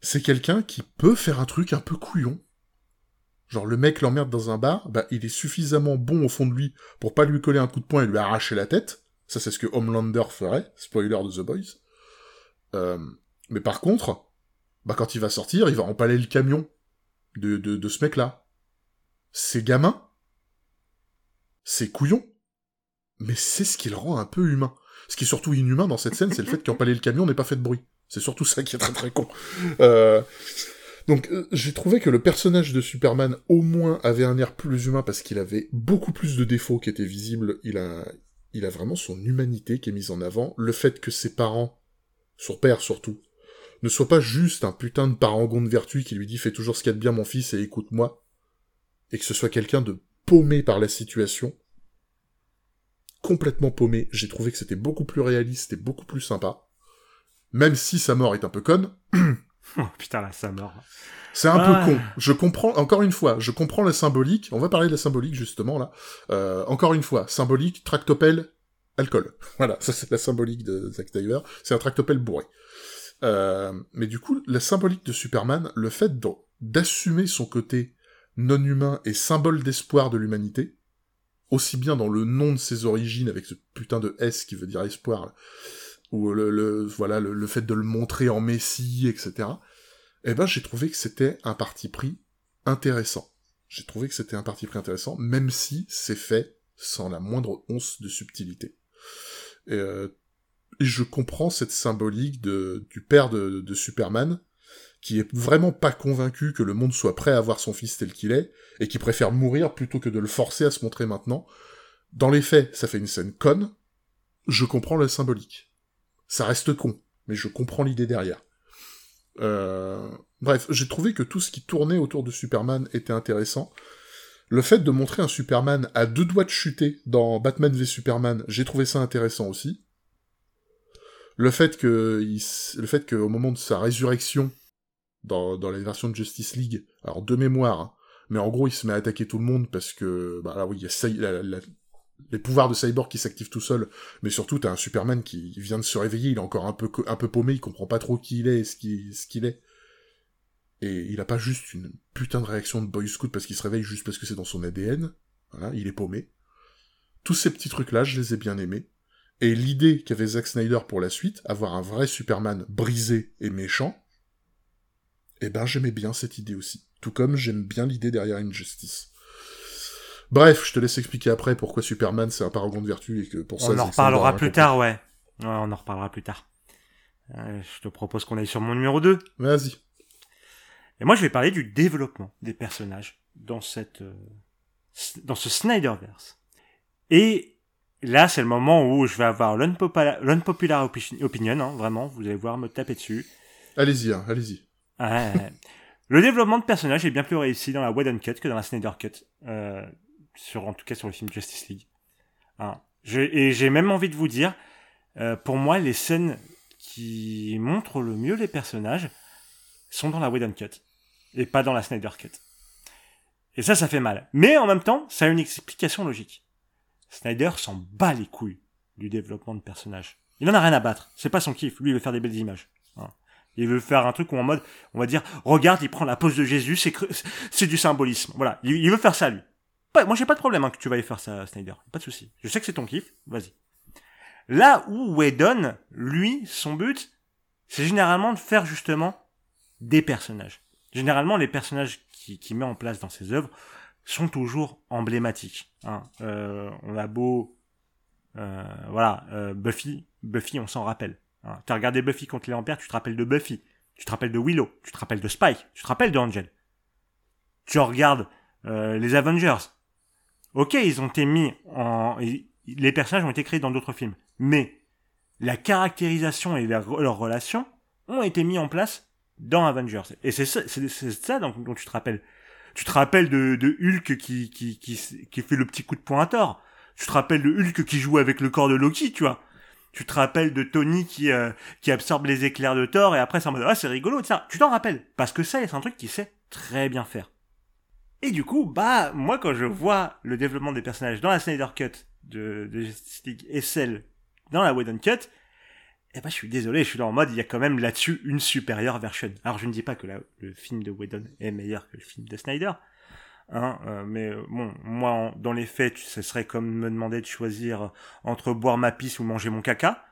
C'est quelqu'un qui peut faire un truc un peu couillon. Genre, le mec l'emmerde dans un bar, bah, il est suffisamment bon au fond de lui pour pas lui coller un coup de poing et lui arracher la tête. Ça, c'est ce que Homelander ferait. Spoiler de The Boys. Euh, mais par contre, bah, quand il va sortir, il va empaler le camion de, de, de ce mec-là. C'est gamin. C'est couillon. Mais c'est ce qui le rend un peu humain. Ce qui est surtout inhumain dans cette scène, c'est le fait qu'empaler le camion n'ait pas fait de bruit. C'est surtout ça qui est très très con. Euh, donc euh, j'ai trouvé que le personnage de Superman au moins avait un air plus humain parce qu'il avait beaucoup plus de défauts qui étaient visibles. Il a, il a vraiment son humanité qui est mise en avant. Le fait que ses parents, son père surtout, ne soient pas juste un putain de parangon de vertu qui lui dit fais toujours ce qu'il y a de bien mon fils et écoute-moi, et que ce soit quelqu'un de paumé par la situation, complètement paumé, j'ai trouvé que c'était beaucoup plus réaliste et beaucoup plus sympa. Même si sa mort est un peu conne, *clears throat* Oh, putain, là, ça mort. c'est un Ah. peu con. Je comprends, encore une fois, je comprends la symbolique. On va parler de la symbolique, justement, là. Euh, encore une fois, symbolique, tractopelle, alcool. *laughs* Voilà, ça c'est la symbolique de Zack Snyder. C'est un tractopelle bourré. Euh, mais du coup, la symbolique de Superman, le fait d'assumer son côté non humain et symbole d'espoir de l'humanité, aussi bien dans le nom de ses origines, avec ce putain de S qui veut dire espoir, là, ou le, le- voilà le, fait de le montrer en messie, etc. Eh ben, j'ai trouvé que c'était un parti pris intéressant. J'ai trouvé que c'était un parti pris intéressant, même si c'est fait sans la moindre once de subtilité. Et, euh, je comprends cette symbolique de, du père de, de Superman, qui est vraiment pas convaincu que le monde soit prêt à voir son fils tel qu'il est, et qui préfère mourir plutôt que de le forcer à se montrer maintenant. Dans les faits, ça fait une scène conne. Je comprends la symbolique. Ça reste con, mais je comprends l'idée derrière. Euh, Bref, j'ai trouvé que tout ce qui tournait autour de Superman était intéressant. Le fait de montrer un Superman à deux doigts de chuter dans Batman v Superman, j'ai trouvé ça intéressant aussi. Le fait que, le fait qu'au moment de sa résurrection, dans, dans la version de Justice League, alors de mémoire, hein, mais en gros il se met à attaquer tout le monde parce que, bah là oui, il y a la- les pouvoirs de Cyborg qui s'activent tout seul, mais surtout t'as un Superman qui vient de se réveiller, il est encore un peu, paumé, il comprend pas trop qui il est et ce qu'il ce qu'il est. Et il a pas juste une putain de réaction de Boy Scout parce qu'il se réveille juste parce que c'est dans son ADN. Voilà, il est paumé. Tous ces petits trucs-là, je les ai bien aimés. Et l'idée qu'avait Zack Snyder pour la suite, avoir un vrai Superman brisé et méchant, eh ben j'aimais bien cette idée aussi. Tout comme j'aime bien l'idée derrière Injustice. Bref, je te laisse expliquer après pourquoi Superman c'est un paragon de vertu et que pour ça... On en reparlera plus tard, ouais. Ouais, on en reparlera plus tard. Euh, je te propose qu'on aille sur mon numéro 2. Vas-y. Et moi, je vais parler du développement des personnages dans cette, euh, dans ce Snyderverse. Et là, c'est le moment où je vais avoir l'unpopular l'unpopular opi- opinion, hein, vraiment. Vous allez voir me taper dessus. Allez-y, hein, allez-y. Le développement de personnages est bien plus réussi dans la Whedon Cut que dans la Snyder Cut. Sur, en tout cas sur le film Justice League. Hein. Et j'ai même envie de vous dire, euh, pour moi, les scènes qui montrent le mieux les personnages sont dans la Whedon Cut et pas dans la Snyder Cut. Et ça, ça fait mal. Mais en même temps, ça a une explication logique. Snyder s'en bat les couilles du développement de personnages. Il en a rien à battre. C'est pas son kiff. Lui, il veut faire des belles images. hein. Il veut faire un truc où en mode, on va dire, regarde, il prend la pose de Jésus, c'est du symbolisme. Voilà. Il, il veut faire ça, lui. Pas, moi, j'ai pas de problème hein, que tu vas y faire ça, Snyder. Pas de souci. Je sais que c'est ton kiff. Vas-y. Là où Whedon, lui, son but, c'est généralement de faire justement des personnages. Généralement, les personnages qu'il qui met en place dans ses œuvres sont toujours emblématiques. Hein. Euh, on a beau, euh, voilà, euh, Buffy, Buffy, on s'en rappelle. Hein. Tu as regardé Buffy contre les Vampires, tu te rappelles de Buffy, tu te rappelles de Willow, tu te rappelles de Spike, tu te rappelles de Angel. Tu regardes euh, les Avengers. Ok, ils ont été mis en, les personnages ont été créés dans d'autres films, mais la caractérisation et leurs relations ont été mis en place dans Avengers. Et c'est ça, c'est, ça dont, tu te rappelles. Tu te rappelles de, Hulk qui, qui, qui, qui, fait le petit coup de poing à Thor. Tu te rappelles de Hulk qui joue avec le corps de Loki, tu vois. Tu te rappelles de Tony qui, euh, qui absorbe les éclairs de Thor et après c'est en mode ah c'est rigolo, ça. Tu t'en rappelles parce que ça c'est un truc qu'il sait très bien faire. Et du coup, bah moi quand je vois le développement des personnages dans la Snyder Cut de, de Justice League et celle dans la Whedon Cut, eh ben, je suis désolé, je suis là en mode, il y a quand même là-dessus une supérieure version. Alors, je ne dis pas que le film de Whedon est meilleur que le film de Snyder, hein, euh, mais euh, bon, moi, dans les faits, ce serait comme me demander de choisir entre boire ma pisse ou manger mon caca.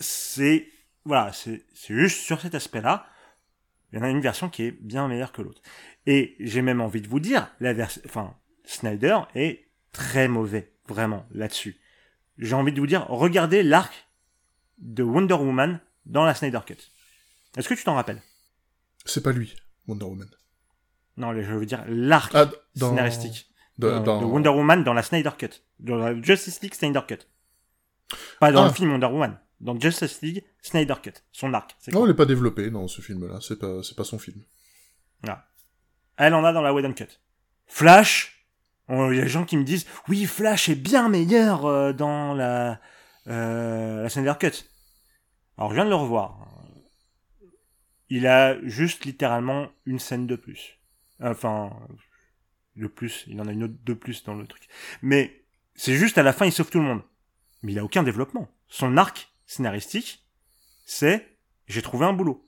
C'est, voilà, c'est juste sur cet aspect-là, il y en a une version qui est bien meilleure que l'autre. Et j'ai même envie de vous dire, la version, enfin, Snyder est très mauvais, vraiment, là-dessus. J'ai envie de vous dire, regardez l'arc de Wonder Woman dans la Snyder Cut. Est-ce que tu t'en rappelles? C'est pas lui, Wonder Woman. Non, je veux dire l'arc ah, scénaristique de, Wonder Woman dans la Snyder Cut. Dans la Justice League Snyder Cut. Pas dans le ah. film Wonder Woman. Dans Justice League Snyder Cut. Son arc. Non, il n'est pas développé dans ce film-là. C'est pas, c'est pas son film. Ah. Elle en a dans la Whedon Cut. Flash. Il y a des gens qui me disent, oui, Flash est bien meilleur euh, dans la, euh, la Snyder Cut. Alors je viens de le revoir. Il a juste littéralement une scène de plus. Enfin, de plus, il en a une autre de plus dans le truc. Mais c'est juste à la fin, il sauve tout le monde. Mais il a aucun développement. Son arc scénaristique, c'est j'ai trouvé un boulot.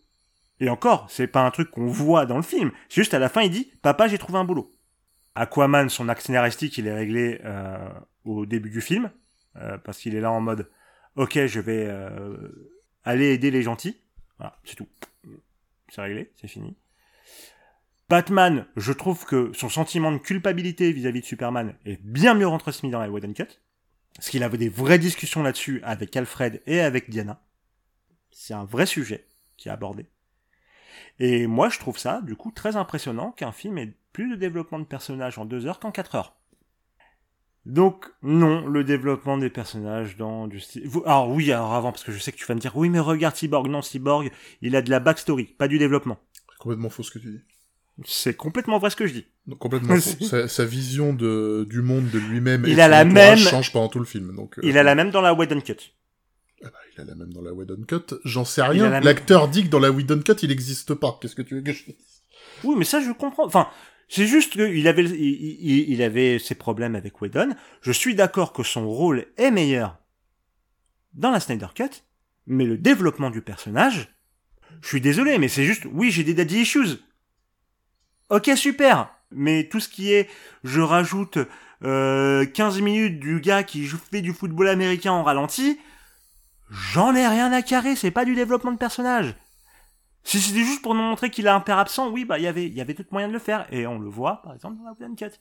Et encore, c'est pas un truc qu'on voit dans le film. C'est juste à la fin, il dit papa, j'ai trouvé un boulot. Aquaman, son arc scénaristique, il est réglé euh, au début du film. Euh, parce qu'il est là en mode ok je vais euh, aller aider les gentils voilà c'est tout c'est réglé c'est fini Batman je trouve que son sentiment de culpabilité vis-à-vis de Superman est bien mieux retransmis dans la Whedon Cut parce qu'il avait des vraies discussions là-dessus avec Alfred et avec Diana c'est un vrai sujet qui est abordé et moi je trouve ça du coup très impressionnant qu'un film ait plus de développement de personnages en deux heures qu'en quatre heures donc non, le développement des personnages dans Justice. Alors oui, alors avant parce que je sais que tu vas me dire oui mais regarde Cyborg, non Cyborg, il a de la backstory, pas du développement. C'est complètement faux ce que tu dis. C'est complètement vrai ce que je dis. complètement faux. *laughs* Sa, vision de, du monde de lui-même il a la même change pendant tout le film. Donc euh, il a la même dans la Whedon Cut. Ah bah, il a la même dans la Whedon Cut. J'en sais rien. L'acteur dit que dans la Whedon Cut il n'existe pas. Qu'est-ce que tu veux que je dise? Oui, mais ça je comprends. Enfin, c'est juste qu'il avait, il, il, avait ses problèmes avec Whedon. Je suis d'accord que son rôle est meilleur dans la Snyder Cut, mais le développement du personnage, je suis désolé, mais c'est juste, oui, j'ai des daddy issues. Ok, super. Mais tout ce qui est, je rajoute euh, 15 minutes du gars qui fait du football américain en ralenti, j'en ai rien à carrer, c'est pas du développement de personnage. Si c'était juste pour nous montrer qu'il a un père absent, oui, bah, il y avait, il y avait tout moyen de le faire. Et on le voit, par exemple, dans la Cut.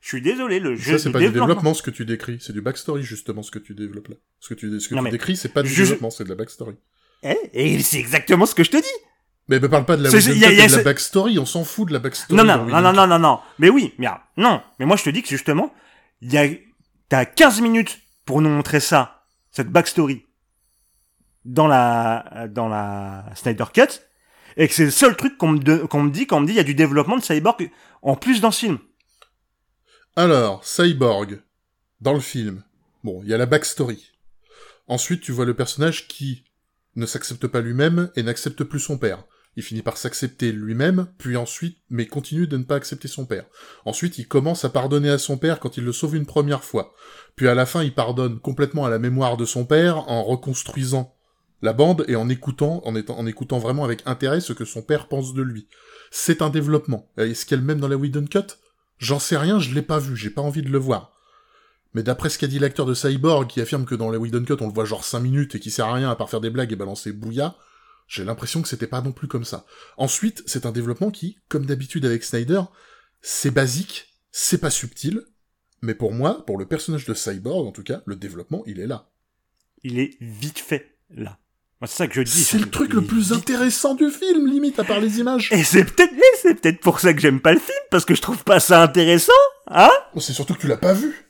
Je suis désolé, le jeu. Ça, c'est pas du développement ce que tu décris. C'est du backstory, justement, ce que tu développes là. Ce que tu, ce que tu décris, c'est pas du développement, c'est de la backstory. Eh, et c'est exactement ce que je te dis. Mais ne parle pas de la, Cut de la backstory, on s'en fout de la backstory. Non, non, non, non, non, non, non. Mais oui, mais non. Mais moi, je te dis que justement, il y a, t'as 15 minutes pour nous montrer ça, cette backstory dans la, dans la Snyder Cut, et que c'est le seul truc qu'on me, qu'on me dit quand on me dit il y a du développement de Cyborg en plus dans ce film. Alors, Cyborg, dans le film, bon, il y a la backstory. Ensuite, tu vois le personnage qui ne s'accepte pas lui-même et n'accepte plus son père. Il finit par s'accepter lui-même, puis ensuite, mais continue de ne pas accepter son père. Ensuite, il commence à pardonner à son père quand il le sauve une première fois. Puis à la fin, il pardonne complètement à la mémoire de son père en reconstruisant la bande et en écoutant, en, écoutant vraiment avec intérêt ce que son père pense de lui. C'est un développement. Est-ce qu'elle même dans la Whedon Cut? J'en sais rien, je l'ai pas vu, j'ai pas envie de le voir. Mais d'après ce qu'a dit l'acteur de Cyborg, qui affirme que dans les Whedon Cut, on le voit genre 5 minutes et qui sert à rien à part faire des blagues et balancer bouilla, j'ai l'impression que c'était pas non plus comme ça. Ensuite, c'est un développement qui, comme d'habitude avec Snyder, c'est basique, c'est pas subtil, mais pour moi, pour le personnage de Cyborg, en tout cas, le développement, il est là. Il est vite fait là. C'est ça que je dis. C'est le truc le plus intéressant du film, limite, à part les images. Et c'est peut-être, c'est peut-être pour ça que j'aime pas le film, parce que je trouve pas ça intéressant, hein? C'est surtout que tu l'as pas vu.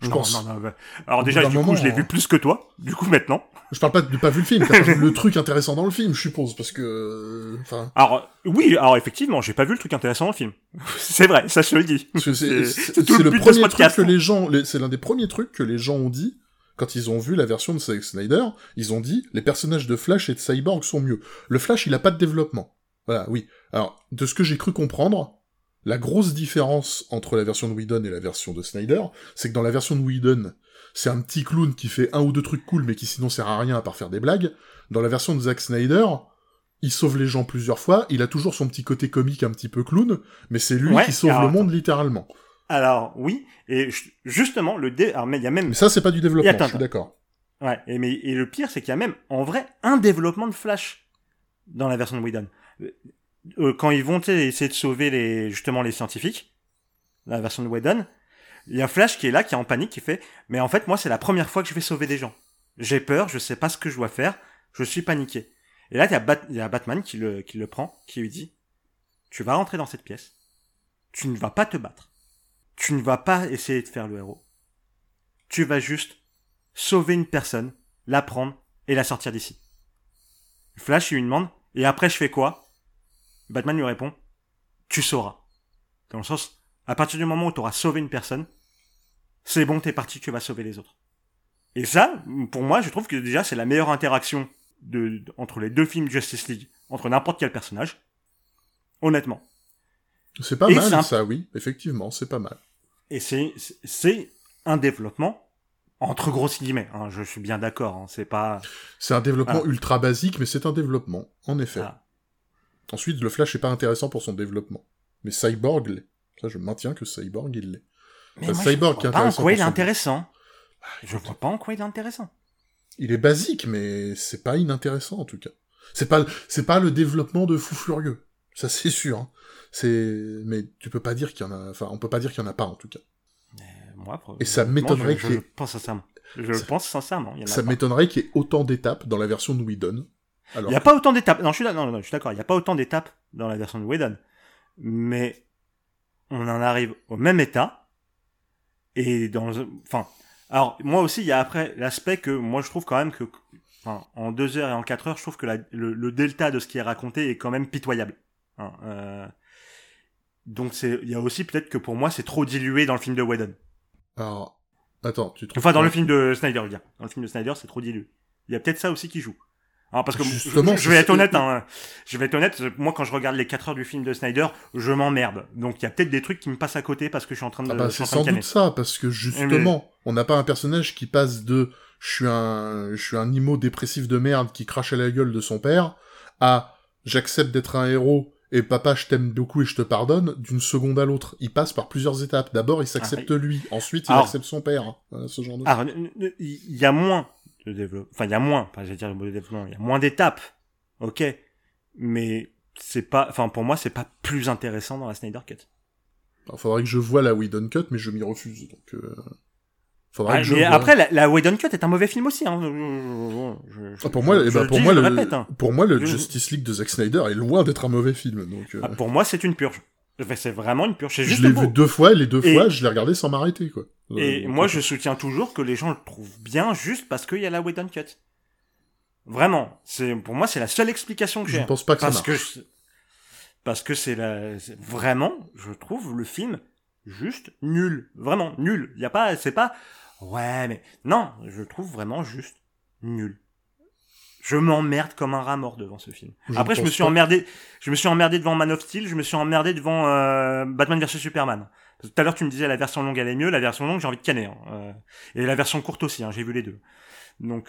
Je non, pense. non, non, bah, Alors déjà, du coup, je l'ai vu plus que toi. Du coup, maintenant. Je parle pas de pas vu le film, vu *laughs* le truc intéressant dans le film, je suppose, parce que, euh, enfin. Alors oui, alors effectivement, j'ai pas vu le truc intéressant dans le film. *laughs* c'est vrai, ça je le dis. C'est le le premier truc que les gens, c'est l'un des premiers trucs que les gens ont dit quand ils ont vu la version de Zack Snyder. Ils ont dit les personnages de Flash et de Cyborg sont mieux. Le Flash, il a pas de développement. Voilà, oui. Alors, de ce que j'ai cru comprendre, la grosse différence entre la version de Whedon et la version de Snyder, c'est que dans la version de Whedon, c'est un petit clown qui fait un ou deux trucs cool, mais qui sinon sert à rien à part faire des blagues. Dans la version de Zack Snyder, il sauve les gens plusieurs fois, il a toujours son petit côté comique un petit peu clown, mais c'est lui Ouais, qui sauve alors, le monde littéralement. Alors oui, et ju- justement, le dé... alors mais il y a même Mais ça, c'est pas du développement, attends, je suis d'accord. Ouais, et, mais, et le pire, c'est qu'il y a même, en vrai, un développement de Flash dans la version de Whedon. Euh, quand ils vont essayer de sauver les, justement les scientifiques, la version de Whedon, il y a Flash qui est là, qui est en panique, qui fait, mais en fait, moi, c'est la première fois que je vais sauver des gens. J'ai peur, je sais pas ce que je dois faire, je suis paniqué. Et là, il y Batman qui le, qui le prend, qui lui dit, tu vas rentrer dans cette pièce, tu ne vas pas te battre, tu ne vas pas essayer de faire le héros, tu vas juste sauver une personne, la prendre et la sortir d'ici. Flash il lui demande et après je fais quoi? Batman lui répond tu sauras. Dans le sens à partir du moment où tu auras sauvé une personne, c'est bon t'es parti tu vas sauver les autres. Et ça pour moi je trouve que déjà c'est la meilleure interaction de, entre les deux films Justice League entre n'importe quel personnage. Honnêtement. C'est pas Et mal, un- ça, oui. Effectivement, c'est pas mal. Et c'est c'est un développement entre grosses guillemets. hein, je suis bien d'accord. hein, c'est pas C'est un développement Ah. ultra basique, mais c'est un développement, en effet. Ah. Ensuite, le Flash est pas intéressant pour son développement. Mais Cyborg l'est. Ça, je maintiens que Cyborg, il l'est. Mais Bah, moi, Cyborg je est vois pas en intéressant quoi il est intéressant. Je vois pas en quoi il est intéressant. Il est basique, mais c'est pas inintéressant, en tout cas. C'est pas, c'est pas le développement de fou furieux. Ça, c'est sûr. hein. C'est, mais tu peux pas dire qu'il y en a, enfin, on peut pas dire qu'il y en a pas, en tout cas. Euh, Moi, Et ça m'étonnerait qu'il y je ait- pense sincèrement. Je Ça- pense sincèrement. Il y en a Ça m'étonnerait qu'il y ait autant d'étapes dans la version de Whedon. Alors, Il y a pas autant d'étapes. Non, je suis, là- non, non, je suis d'accord. Il y a pas autant d'étapes dans la version de Whedon. Mais on en arrive au même état. Et dans, le- enfin, alors moi aussi, il y a après l'aspect que moi je trouve quand même que, enfin, en deux heures et en quatre heures, je trouve que la- le, le delta de ce qui est raconté est quand même pitoyable. Hein, euh, donc c'est, il y a aussi peut-être que pour moi c'est trop dilué dans le film de Whedon. alors, attends, tu trouves Enfin, dans le film de Snyder, je veux dire. Dans le film de Snyder, c'est trop dilué. Il y a peut-être ça aussi qui joue. Alors, parce que je- Justement, je, je vais être honnête, hein, je vais être honnête, moi quand je regarde les 4 heures du film de Snyder, je m'emmerde. Donc il y a peut-être des trucs qui me passent à côté parce que je suis en train de, Ah bah, c'est sans doute ça, parce que justement, on n'a pas un personnage qui passe de je suis un, je suis un immo dépressif de merde qui crache à la gueule de son père à j'accepte d'être un héros et papa je t'aime beaucoup et je te pardonne d'une seconde à l'autre. Il passe par plusieurs étapes. D'abord il s'accepte lui, ensuite il Alors- accepte son père. Voilà, ce genre de il y a moins de développement. Enfin, il y a moins, pas je vais dire le mot de développement, il y a moins d'étapes. Ok. Mais c'est pas, enfin, pour moi, c'est pas plus intéressant dans la Snyder Cut. Il faudrait que je voie la Whedon Cut, mais je m'y refuse. Donc, euh... Ah, mais après, la, la Whedon Cut est un mauvais film aussi, hein. Je- je- je- Ah, pour moi, je- eh ben, je pour dis, moi, je le, répète, hein. pour moi, le Je- Justice League de Zack Snyder est loin d'être un mauvais film. Donc, euh, Ah, pour moi, c'est une purge. Enfin, C'est vraiment une purge. C'est je juste l'ai vu deux fois, et les deux Et- fois, je l'ai regardé sans m'arrêter, quoi. Et Euh, moi, donc, je soutiens toujours que les gens le trouvent bien juste parce qu'il y a la Whedon Cut. Vraiment. C'est, pour moi, c'est la seule explication que Je j'ai. ne pense pas que ça parce marche. que, je- parce que c'est la, vraiment, je trouve le film juste nul. Vraiment nul. Il y a pas, c'est pas, ouais, mais non, je trouve vraiment juste nul. Je m'emmerde comme un rat mort devant ce film. Je Après, je me suis pas. emmerdé, je me suis emmerdé devant Man of Steel, je me suis emmerdé devant euh, Batman vs Superman. Tout à l'heure, tu me disais la version longue est mieux, la version longue j'ai envie de canner. hein. Euh, et la version courte aussi, hein, j'ai vu les deux. Donc,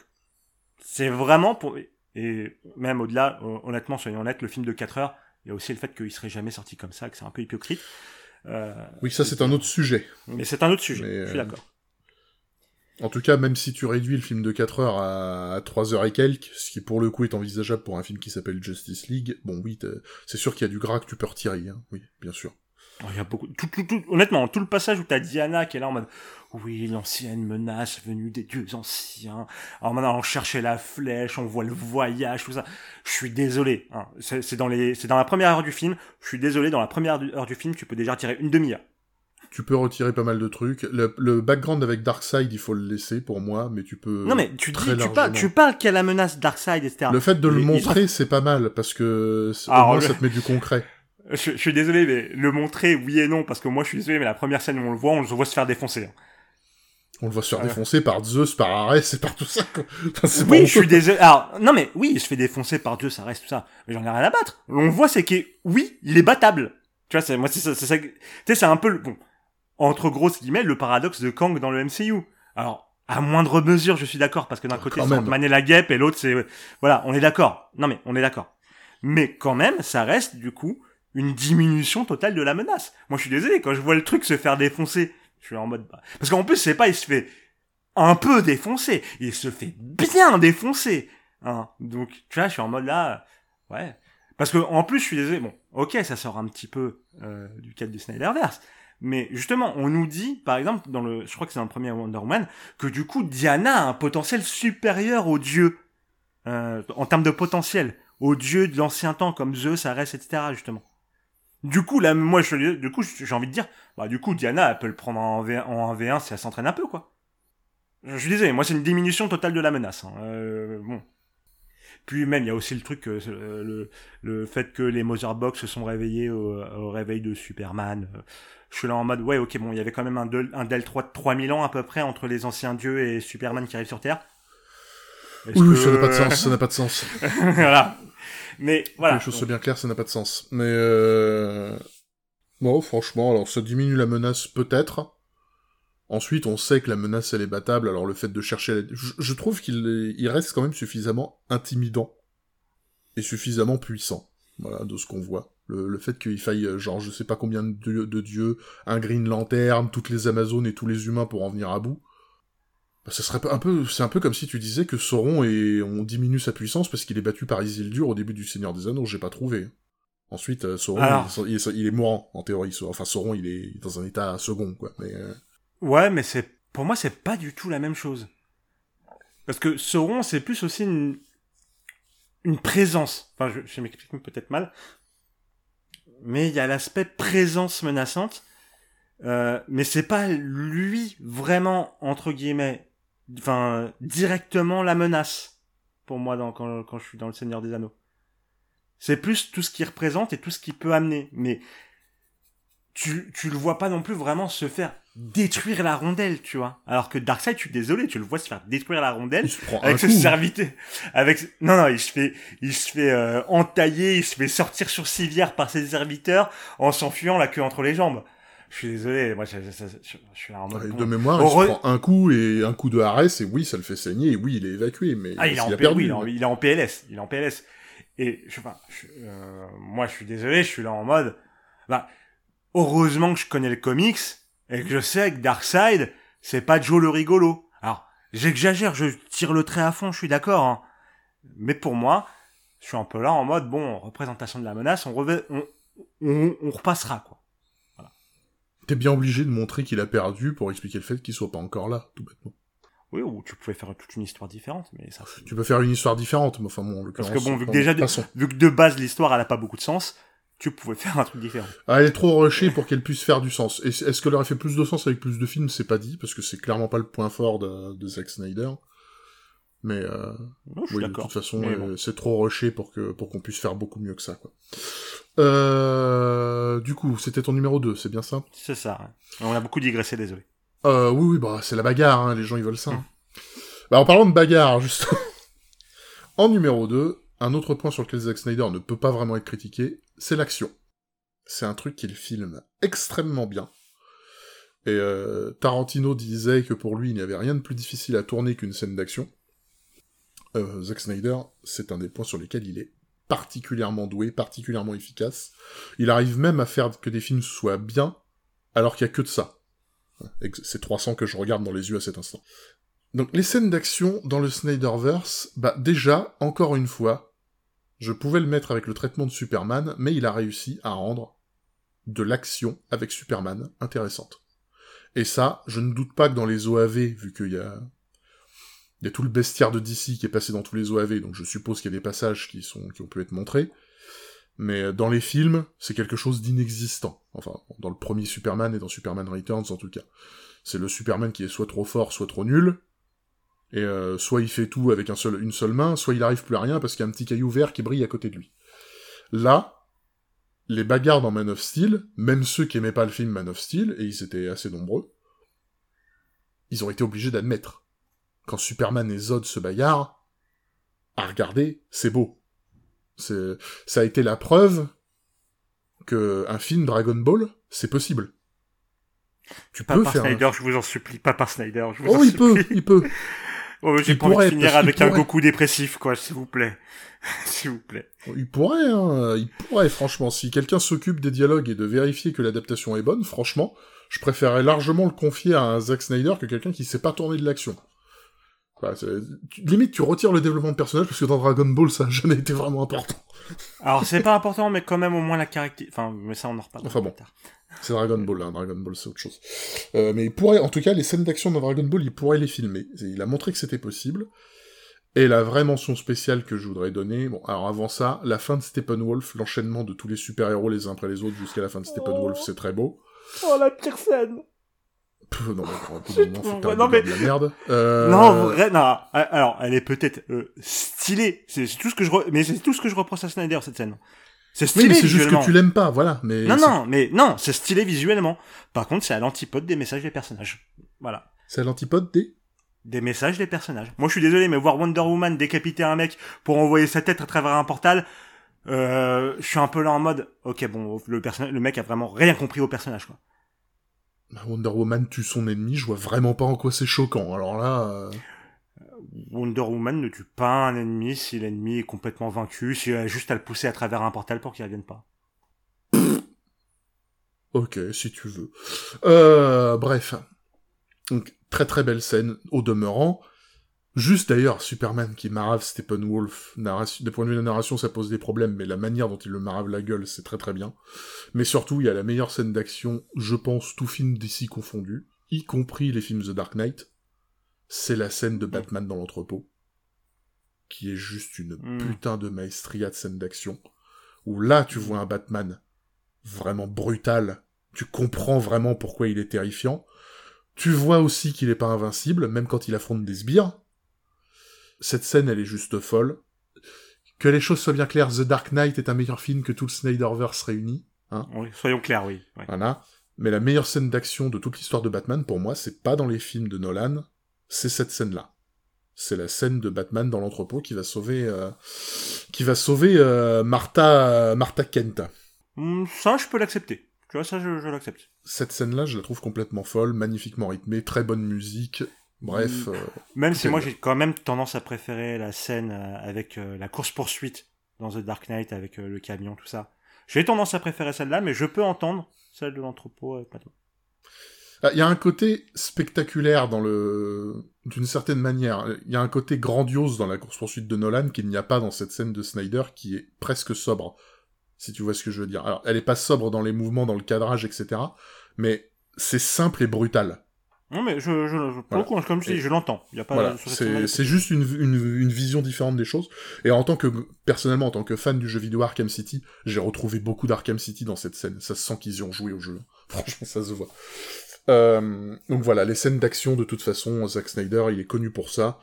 c'est vraiment pour et même au-delà, hon- honnêtement, soyons honnêtes, le film de 4 heures, il y a aussi le fait qu'il serait jamais sorti comme ça, que c'est un peu hypocrite. Euh, Oui, ça c'est un autre sujet. mais c'est un autre sujet, Mais, je suis euh, d'accord. En tout cas, même si tu réduis le film de 4 heures à, à 3 heures et quelques, ce qui pour le coup est envisageable pour un film qui s'appelle Justice League, bon oui, c'est sûr qu'il y a du gras que tu peux retirer, hein. oui, bien sûr. Oh, Il y a beaucoup. Tout, honnêtement, tout le passage où t'as Diana qui est là en mode oui, l'ancienne menace venue des dieux anciens. Alors maintenant, on cherchait la flèche, on voit le voyage, tout ça. Je suis désolé. hein. C'est dans les, dans la première heure du film. Je suis désolé. Dans la première heure du film, tu peux déjà retirer une demi-heure. Tu peux retirer pas mal de trucs. Le, le background avec Darkseid, il faut le laisser pour moi, mais tu peux... non mais tu dis, tu parles, tu parles qu'il y a la menace Darkseid, etc. Le fait de le montrer, c'est pas mal, parce que au moins ça te met du concret. *laughs* Je, je suis désolé, mais le montrer, oui et non, parce que moi, je suis désolé, mais la première scène où on le voit, on le voit se faire défoncer. hein. On le voit se faire Ouais. défoncer par Zeus, par Arès et par tout ça. *laughs* Enfin, Oui, je suis désolé. Alors, non, mais oui, il se fait défoncer par Dieu, ça reste tout ça. Mais j'en ai rien à battre. On voit, c'est que, oui, il est battable. Tu vois, c'est, moi, c'est ça, c'est ça. Tu sais, c'est un peu le, bon, entre grosses guillemets, le paradoxe de Kang dans le MCU. Alors, à moindre mesure, je suis d'accord, parce que d'un côté, Quand c'est et la guêpe, et l'autre, c'est, voilà, on est d'accord. Non, mais on est d'accord. Mais quand même, ça reste, du coup, une diminution totale de la menace. Moi, je suis désolé, quand je vois le truc se faire défoncer, je suis en mode, bah, parce qu'en plus, c'est pas, il se fait un peu défoncer, il se fait bien défoncer. Hein. Donc, tu vois, je suis en mode là, ouais. Parce que, en plus, je suis désolé, bon, ok, ça sort un petit peu euh, du cadre du Snyderverse. Mais justement, on nous dit, par exemple, dans le, je crois que c'est dans le premier Wonder Woman, que du coup, Diana a un potentiel supérieur aux dieux, euh, en termes de potentiel, aux dieux de l'ancien temps, comme Zeus, Arès, etc., justement. Du coup, là, moi, du coup, j'ai envie de dire, bah, du coup, Diana, elle peut le prendre en, V, en 1v1 si elle s'entraîne un peu, quoi. Je désolé, moi, c'est une diminution totale de la menace. hein. Euh, bon. Puis même, il y a aussi le truc, euh, le, fait que les Mother Box se sont réveillés au réveil de Superman. Je suis là en mode, ouais, ok, bon, il y avait quand même un, del, un delta de 3000 ans à peu près entre les anciens dieux et Superman qui arrive sur Terre. Oui, que- ça n'a pas de sens, ça n'a pas de sens. *laughs* voilà. Mais voilà. Que les choses soient bien claires, ça n'a pas de sens. Mais euh... Bon, franchement, alors ça diminue la menace peut-être. Ensuite, on sait que la menace, elle est battable, alors le fait de chercher... la- Je, je trouve qu'il est- il reste quand même suffisamment intimidant. Et suffisamment puissant. Voilà, de ce qu'on voit. Le, le fait qu'il faille, euh, genre, je sais pas combien de dieux, de dieux, un Green Lantern, toutes les Amazones et tous les humains pour en venir à bout. Bah, ça serait pas un peu, c'est un peu comme si tu disais que Sauron et on diminue sa puissance parce qu'il est battu par Isildur au début du Seigneur des Anneaux, j'ai pas trouvé. Ensuite, euh, Sauron, Alors. il, est, il est mourant, en théorie. Enfin, Sauron, il est dans un état second, quoi. Mais, euh, Ouais, mais c'est pour moi c'est pas du tout la même chose. Parce que Sauron c'est plus aussi une une présence. Enfin, je, je m'explique peut-être mal, mais il y a l'aspect présence menaçante. Euh, mais c'est pas lui vraiment entre guillemets, enfin directement la menace pour moi quand quand je suis dans le Seigneur des Anneaux. C'est plus tout ce qu'il représente et tout ce qu'il peut amener. Mais tu, tu le vois pas non plus vraiment se faire détruire la rondelle, tu vois. Alors que Darkseid, suis désolé, tu le vois se faire détruire la rondelle avec ce coup. serviteur. Avec, non, non, il se fait, il se fait euh, entailler, il se fait sortir sur civière par ses serviteurs en s'enfuyant la queue entre les jambes. Je suis désolé, moi, je, je- je- je- suis là en mode. De mémoire, il se prend un coup et un coup de Arès, et oui, ça le fait saigner, et oui, il est évacué, mais Ah, il est, en, a perdu. oui, il, est en, mais- il est en PLS. Il est en PLS. Et je sais pas, je- euh, moi je suis désolé, je suis là en mode, bah, heureusement que je connais le comics et que je sais que Darkseid, c'est pas Joe le rigolo. Alors, j'exagère, je tire le trait à fond, je suis d'accord. hein. Mais pour moi, je suis un peu là en mode, bon, représentation de la menace, on, reve- on, on, on repassera quoi. T'es bien obligé de montrer qu'il a perdu pour expliquer le fait qu'il soit pas encore là, tout bêtement. Oui, ou tu pouvais faire toute une histoire différente, mais ça. Tu peux faire une histoire différente, mais enfin bon, en Parce que bon, vu que déjà, de- vu que de base l'histoire elle a pas beaucoup de sens, tu pouvais faire un truc différent. Ah, elle est trop rushée pour qu'elle puisse faire du sens. Et est-ce qu'elle aurait fait plus de sens avec plus de films? C'est pas dit, parce que c'est clairement pas le point fort de, de Zack Snyder. Mais euh, oui, de toute façon, euh, bon. c'est trop rushé pour que pour qu'on puisse faire beaucoup mieux que ça. Quoi. Euh, du coup, c'était ton numéro 2, c'est bien ça? C'est ça. ouais. On a beaucoup digressé, désolé. euh, Oui, oui, bah c'est la bagarre, hein, les gens ils veulent ça. Mm. Bah en parlant de bagarre, justement. *laughs* en numéro 2, un autre point sur lequel Zack Snyder ne peut pas vraiment être critiqué, c'est l'action. C'est un truc qu'il filme extrêmement bien. Et euh, Tarantino disait que pour lui, il n'y avait rien de plus difficile à tourner qu'une scène d'action. Euh, Zack Snyder, c'est un des points sur lesquels il est particulièrement doué, particulièrement efficace. Il arrive même à faire que des films soient bien alors qu'il y a que de ça. C'est 300 que je regarde dans les yeux à cet instant. Donc les scènes d'action dans le Snyderverse, bah déjà, encore une fois, je pouvais le mettre avec le traitement de Superman, mais il a réussi à rendre de l'action avec Superman intéressante. Et ça, je ne doute pas que dans les OAV, vu qu'il y a... Il y a tout le bestiaire de DC qui est passé dans tous les OAV, donc je suppose qu'il y a des passages qui, qui ont pu être montrés. Mais dans les films, c'est quelque chose d'inexistant. Enfin, dans le premier Superman et dans Superman Returns en tout cas. C'est le Superman qui est soit trop fort, soit trop nul, et euh, soit il fait tout avec un seul, une seule main, soit il arrive plus à rien parce qu'il y a un petit caillou vert qui brille à côté de lui. Là, les bagarres dans Man of Steel, même ceux qui aimaient pas le film Man of Steel, et ils étaient assez nombreux, ils ont été obligés d'admettre. Quand Superman et Zod se bagarrent, à regarder, c'est beau. C'est, ça a été la preuve que un film Dragon Ball, c'est possible. Tu pas peux par faire Snyder, je vous en supplie, pas par Snyder, je vous oh, il peut, il peut. *laughs* Oh, j'ai pas envie de finir avec un Goku dépressif, quoi, s'il vous plaît. *laughs* s'il vous plaît. Il pourrait, hein, il pourrait, franchement. Si quelqu'un s'occupe des dialogues et de vérifier que l'adaptation est bonne, franchement, je préférerais largement le confier à un Zack Snyder que quelqu'un qui sait pas tourner de l'action. limite, tu retires le développement de personnage parce que dans Dragon Ball, ça a jamais été vraiment important. Alors, c'est pas important, mais quand même, au moins la caractère... Enfin, mais ça, on en reparle. Enfin bon. C'est Dragon Ball, hein. Dragon Ball c'est autre chose. Euh, mais il pourrait, en tout cas, les scènes d'action dans Dragon Ball, il pourrait les filmer. Il a montré que c'était possible. Et la vraie mention spéciale que je voudrais donner, bon, alors avant ça, la fin de Steppenwolf, l'enchaînement de tous les super-héros les uns après les autres jusqu'à la fin de Steppenwolf, c'est très beau. Oh, la pire scène non, mais, non, mais... la merde. Euh... Non, vrai, non. Alors, elle est peut-être euh, stylée. C'est tout ce que je, mais c'est tout ce que je reproche à Snyder cette scène. C'est stylé. c'est juste que tu l'aimes pas, voilà. Mais non, non, mais non, c'est stylé visuellement. Par contre, c'est à l'antipode des messages des personnages. Voilà. C'est à l'antipode des des messages des personnages. Moi, je suis désolé, mais voir Wonder Woman décapiter un mec pour envoyer sa tête à travers un portal, euh, je suis un peu là en mode, ok, bon, le personnage, le mec a vraiment rien compris au personnage, quoi. Bah, Wonder Woman tue son ennemi, je vois vraiment pas en quoi c'est choquant. Alors là. Euh... Wonder Woman ne tue pas un ennemi si l'ennemi est complètement vaincu, si elle a juste à le pousser à travers un portal pour qu'il revienne pas. *laughs* Ok, si tu veux. Euh, bref. Donc, très très belle scène, au demeurant. Juste d'ailleurs, Superman qui marave Steppenwolf, narration, des points de vue de la narration, ça pose des problèmes, mais la manière dont il le marave la gueule, c'est très très bien. Mais surtout, il y a la meilleure scène d'action, je pense, tout film d'ici confondu, y compris les films The Dark Knight, c'est la scène de Batman dans l'entrepôt, qui est juste une hmm. putain de maestria de scène d'action, où là tu vois un Batman vraiment brutal, tu comprends vraiment pourquoi il est terrifiant, tu vois aussi qu'il est pas invincible, même quand il affronte des sbires. Cette scène, elle est juste folle. Que les choses soient bien claires, The Dark Knight est un meilleur film que tout le Snyderverse réuni. Hein oui, soyons clairs, oui. Voilà. Mais la meilleure scène d'action de toute l'histoire de Batman, pour moi, c'est pas dans les films de Nolan, c'est cette scène-là. C'est la scène de Batman dans l'entrepôt qui va sauver, euh, qui va sauver euh, Martha, Martha Kent. Hmm, ça, je peux l'accepter. Tu vois, ça, je, l'accepte. Cette scène-là, je la trouve complètement folle, magnifiquement rythmée, très bonne musique. Bref. Hmm. Euh, même si moi, j'ai quand même tendance à préférer la scène avec la course-poursuite dans The Dark Knight avec le camion, tout ça. J'ai tendance à préférer celle-là, mais je peux entendre celle de l'entrepôt avec Batman. Ah, il y a un côté spectaculaire dans le, d'une certaine manière. Il y a un côté grandiose dans la course-poursuite de Nolan qu'il n'y a pas dans cette scène de Snyder qui est presque sobre. Si tu vois ce que je veux dire. Alors, elle est pas sobre dans les mouvements, dans le cadrage, etc. Mais c'est simple et brutal. Non, mais je, je, comme je dis, je l'entends. Il y a pas. C'est juste une, une, une, vision différente des choses. Et en tant que, personnellement, en tant que fan du jeu vidéo Arkham City, j'ai retrouvé beaucoup d'Arkham City dans cette scène. Ça se sent qu'ils y ont joué au jeu. *laughs* Franchement, ça se voit. Euh, donc voilà, les scènes d'action, de toute façon, Zack Snyder, il est connu pour ça.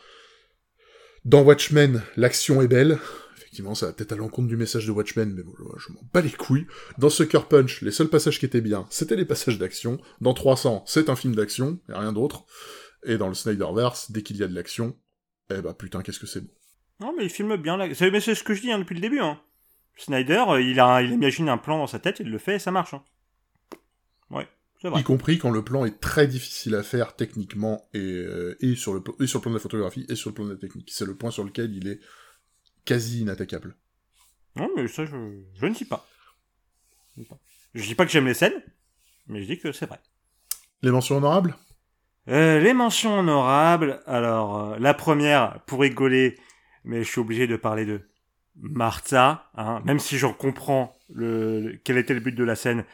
Dans Watchmen, l'action est belle. Effectivement, ça va peut-être à l'encontre du message de Watchmen, mais bon, je m'en bats les couilles. Dans Sucker Punch, les seuls passages qui étaient bien, c'était les passages d'action. Dans 300, c'est un film d'action, et rien d'autre. Et dans le Snyderverse, dès qu'il y a de l'action, eh bah putain, qu'est-ce que c'est bon. Non, mais il filme bien là. Mais c'est ce que je dis hein, depuis le début. Hein. Snyder, euh, il imagine un plan dans sa tête, il le fait et ça marche. Hein. Y compris quand le plan est très difficile à faire techniquement et, euh, et, sur le, et sur le plan de la photographie et sur le plan de la technique. C'est le point sur lequel il est quasi inattaquable. Non, mais ça, je, je ne dis pas. Je dis pas que j'aime les scènes, Mais je dis que c'est vrai. Les mentions honorables? Euh, Les mentions honorables, alors euh, la première, pour rigoler, mais je suis obligé de parler de Martha, hein, même si j'en comprends le, quel était le but de la scène.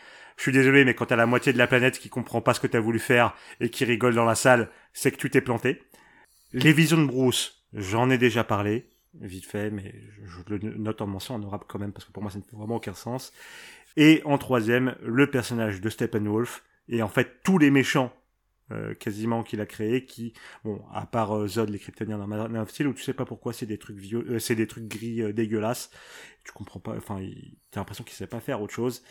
Je suis désolé, mais quand t'as la moitié de la planète qui comprend pas ce que t'as voulu faire et qui rigole dans la salle, c'est que tu t'es planté. Les visions de Bruce, j'en ai déjà parlé, vite fait, mais je, le note en mention honorable quand même, parce que pour moi ça ne fait vraiment aucun sens. Et en troisième, le personnage de Steppenwolf, et en fait tous les méchants euh, quasiment qu'il a créé qui bon à part euh, Zod les Kryptoniens dans Man of où tu sais pas pourquoi c'est des trucs euh, gris dégueulasses tu comprends pas enfin t'as l'impression qu'il sait pas faire autre chose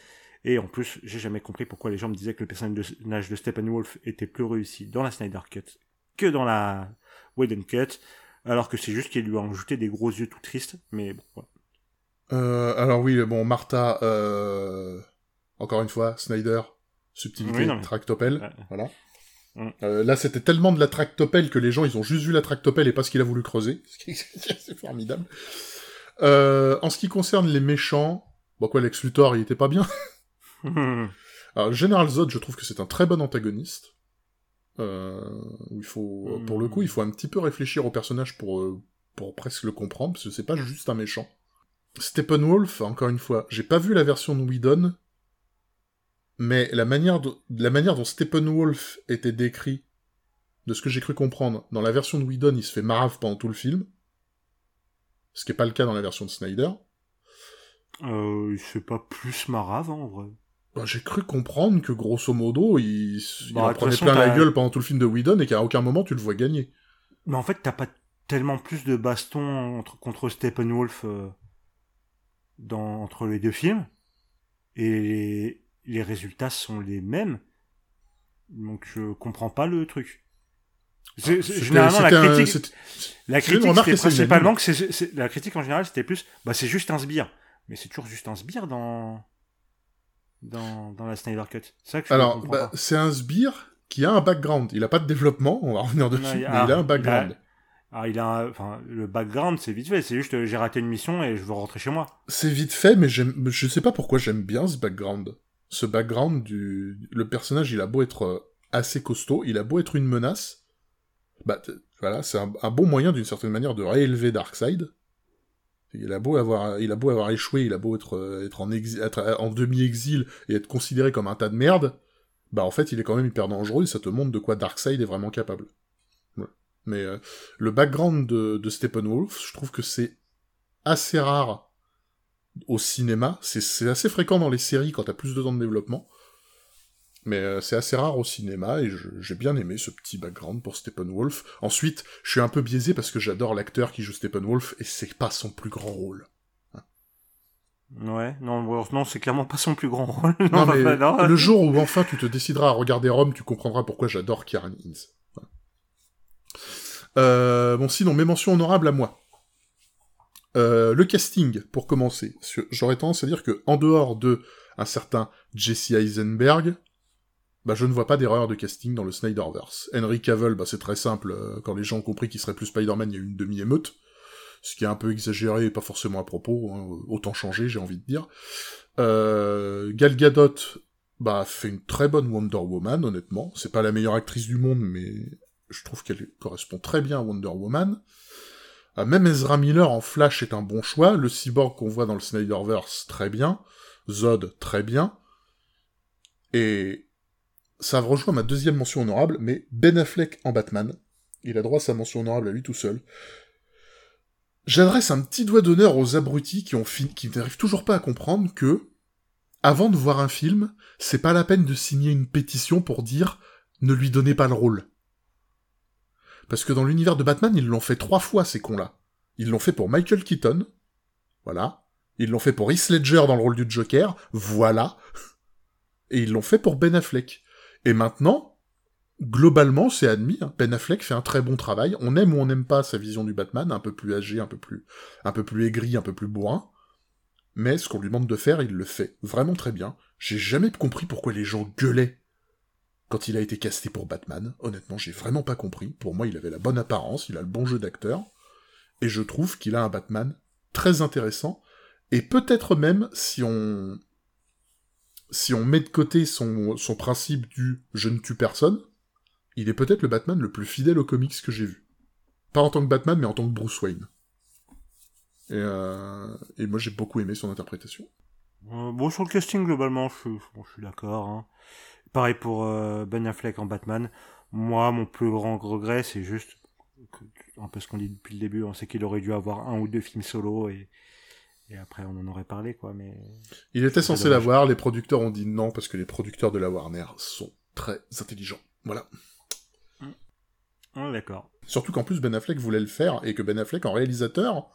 et en plus j'ai jamais compris pourquoi les gens me disaient que le personnage de Steppenwolf était plus réussi dans la Snyder Cut que dans la Whedon Cut alors que c'est juste qu'il lui a ajouté des gros yeux tout tristes mais bon voilà. alors oui bon Martha encore une fois Snyder subtilité tractopelle voilà Mm. Euh, là, c'était tellement de la tractopelle que les gens, ils ont juste vu la tractopelle et pas ce qu'il a voulu creuser. *laughs* C'est formidable. Euh, en ce qui concerne les méchants, bon quoi, Lex Luthor, il était pas bien. Alors, General Zod, je trouve que c'est un très bon antagoniste. Euh, il faut, pour le coup, il faut un petit peu réfléchir au personnage pour, euh, pour presque le comprendre, parce que c'est pas juste un méchant. Steppenwolf, encore une fois, j'ai pas vu la version de Whedon, mais la manière, de, la manière dont Steppenwolf était décrit, de ce que j'ai cru comprendre, dans la version de Whedon, il se fait marave pendant tout le film, ce qui n'est pas le cas dans la version de Snyder. Euh, il se fait pas plus marave, hein, en vrai. Bah, j'ai cru comprendre que, grosso modo, il, il bah, en prenait plein la gueule pendant tout le film de Whedon et qu'à aucun moment tu le vois gagner. Mais en fait, t'as pas tellement plus de baston entre, contre Steppenwolf euh, dans, entre les deux films. Et les résultats sont les mêmes. Donc je comprends pas le truc. Généralement la critique, la critique c'était principalement que c'est la critique en général c'était plus bah c'est juste un sbire, mais c'est toujours juste un sbire dans dans, dans la Snyder Cut. Ça que Alors bah, c'est un sbire qui a un background. Il a pas de développement, on va revenir dessus, mais il a un background. Ah, il a, enfin, le background, c'est vite fait. C'est juste, j'ai raté une mission et je veux rentrer chez moi. C'est vite fait, mais je sais pas pourquoi j'aime bien ce background ce background du... Le personnage, il a beau être euh, assez costaud, il a beau être une menace, bah voilà, c'est un, bon moyen d'une certaine manière de réélever Darkseid. Il a beau avoir, il a beau avoir échoué, il a beau être, euh, être en, être en demi-exil et être considéré comme un tas de merde, bah en fait il est quand même hyper dangereux et ça te montre de quoi Darkseid est vraiment capable. Mais euh, le background de, de Steppenwolf, je trouve que c'est assez rare au cinéma. C'est assez fréquent dans les séries quand t'as plus de temps de développement. Mais euh, c'est assez rare au cinéma, et j'ai bien aimé ce petit background pour Steppenwolf. Ensuite, je suis un peu biaisé parce que j'adore l'acteur qui joue Steppenwolf, et c'est pas son plus grand rôle. Hein. Ouais, non, non c'est clairement pas son plus grand rôle. non, *laughs* mais le jour où enfin tu te décideras à regarder Rome, tu comprendras pourquoi j'adore Kieran Hines. Euh, bon, sinon, mes mentions honorables à moi. Euh, le casting, pour commencer. J'aurais tendance à dire que, en dehors de un certain Jesse Eisenberg, bah, je ne vois pas d'erreur de casting dans le Snyderverse. Henry Cavill, bah, c'est très simple. Euh, quand les gens ont compris qu'il serait plus Spider-Man, il y a eu une demi-émeute. Ce qui est un peu exagéré et pas forcément à propos. Hein, autant changer, j'ai envie de dire. Euh, Gal Gadot, bah, fait une très bonne Wonder Woman, honnêtement. C'est pas la meilleure actrice du monde, mais je trouve qu'elle correspond très bien à Wonder Woman. Ah, même Ezra Miller en Flash est un bon choix, le cyborg qu'on voit dans le Snyderverse, très bien, Zod, très bien, et ça rejoint ma deuxième mention honorable, mais Ben Affleck en Batman, il a droit à sa mention honorable à lui tout seul. J'adresse un petit doigt d'honneur aux abrutis qui qui n'arrivent toujours pas à comprendre que, avant de voir un film, c'est pas la peine de signer une pétition pour dire ne lui donnez pas le rôle. Parce que dans l'univers de Batman, ils l'ont fait trois fois, ces cons-là. Ils l'ont fait pour Michael Keaton. Voilà. Ils l'ont fait pour Heath Ledger dans le rôle du Joker. Voilà. Et ils l'ont fait pour Ben Affleck. Et maintenant, globalement, c'est admis. Hein. Ben Affleck fait un très bon travail. On aime ou on n'aime pas sa vision du Batman, un peu plus âgé, un peu plus, un peu plus aigri, un peu plus bourrin. Mais ce qu'on lui demande de faire, il le fait vraiment très bien. J'ai jamais compris pourquoi les gens gueulaient quand il a été casté pour Batman, honnêtement, j'ai vraiment pas compris. Pour moi, il avait la bonne apparence, il a le bon jeu d'acteur, et je trouve qu'il a un Batman très intéressant, et peut-être même, si on si on met de côté son, principe du je ne tue personne, il est peut-être le Batman le plus fidèle aux comics que j'ai vu. Pas en tant que Batman, mais en tant que Bruce Wayne. Et, euh, moi, j'ai beaucoup aimé son interprétation. Euh, bon, sur le casting, globalement, je, suis d'accord. Hein. Pareil pour euh, Ben Affleck en Batman. Moi, mon plus grand regret, c'est juste un peu ce qu'on dit depuis le début, on sait qu'il aurait dû avoir un ou deux films solo et, et après on en aurait parlé quoi. Mais il était censé l'avoir, les producteurs ont dit non parce que les producteurs de la Warner sont très intelligents. Voilà. Mmh. d'accord. Surtout qu'en plus Ben Affleck voulait le faire et que Ben Affleck en réalisateur.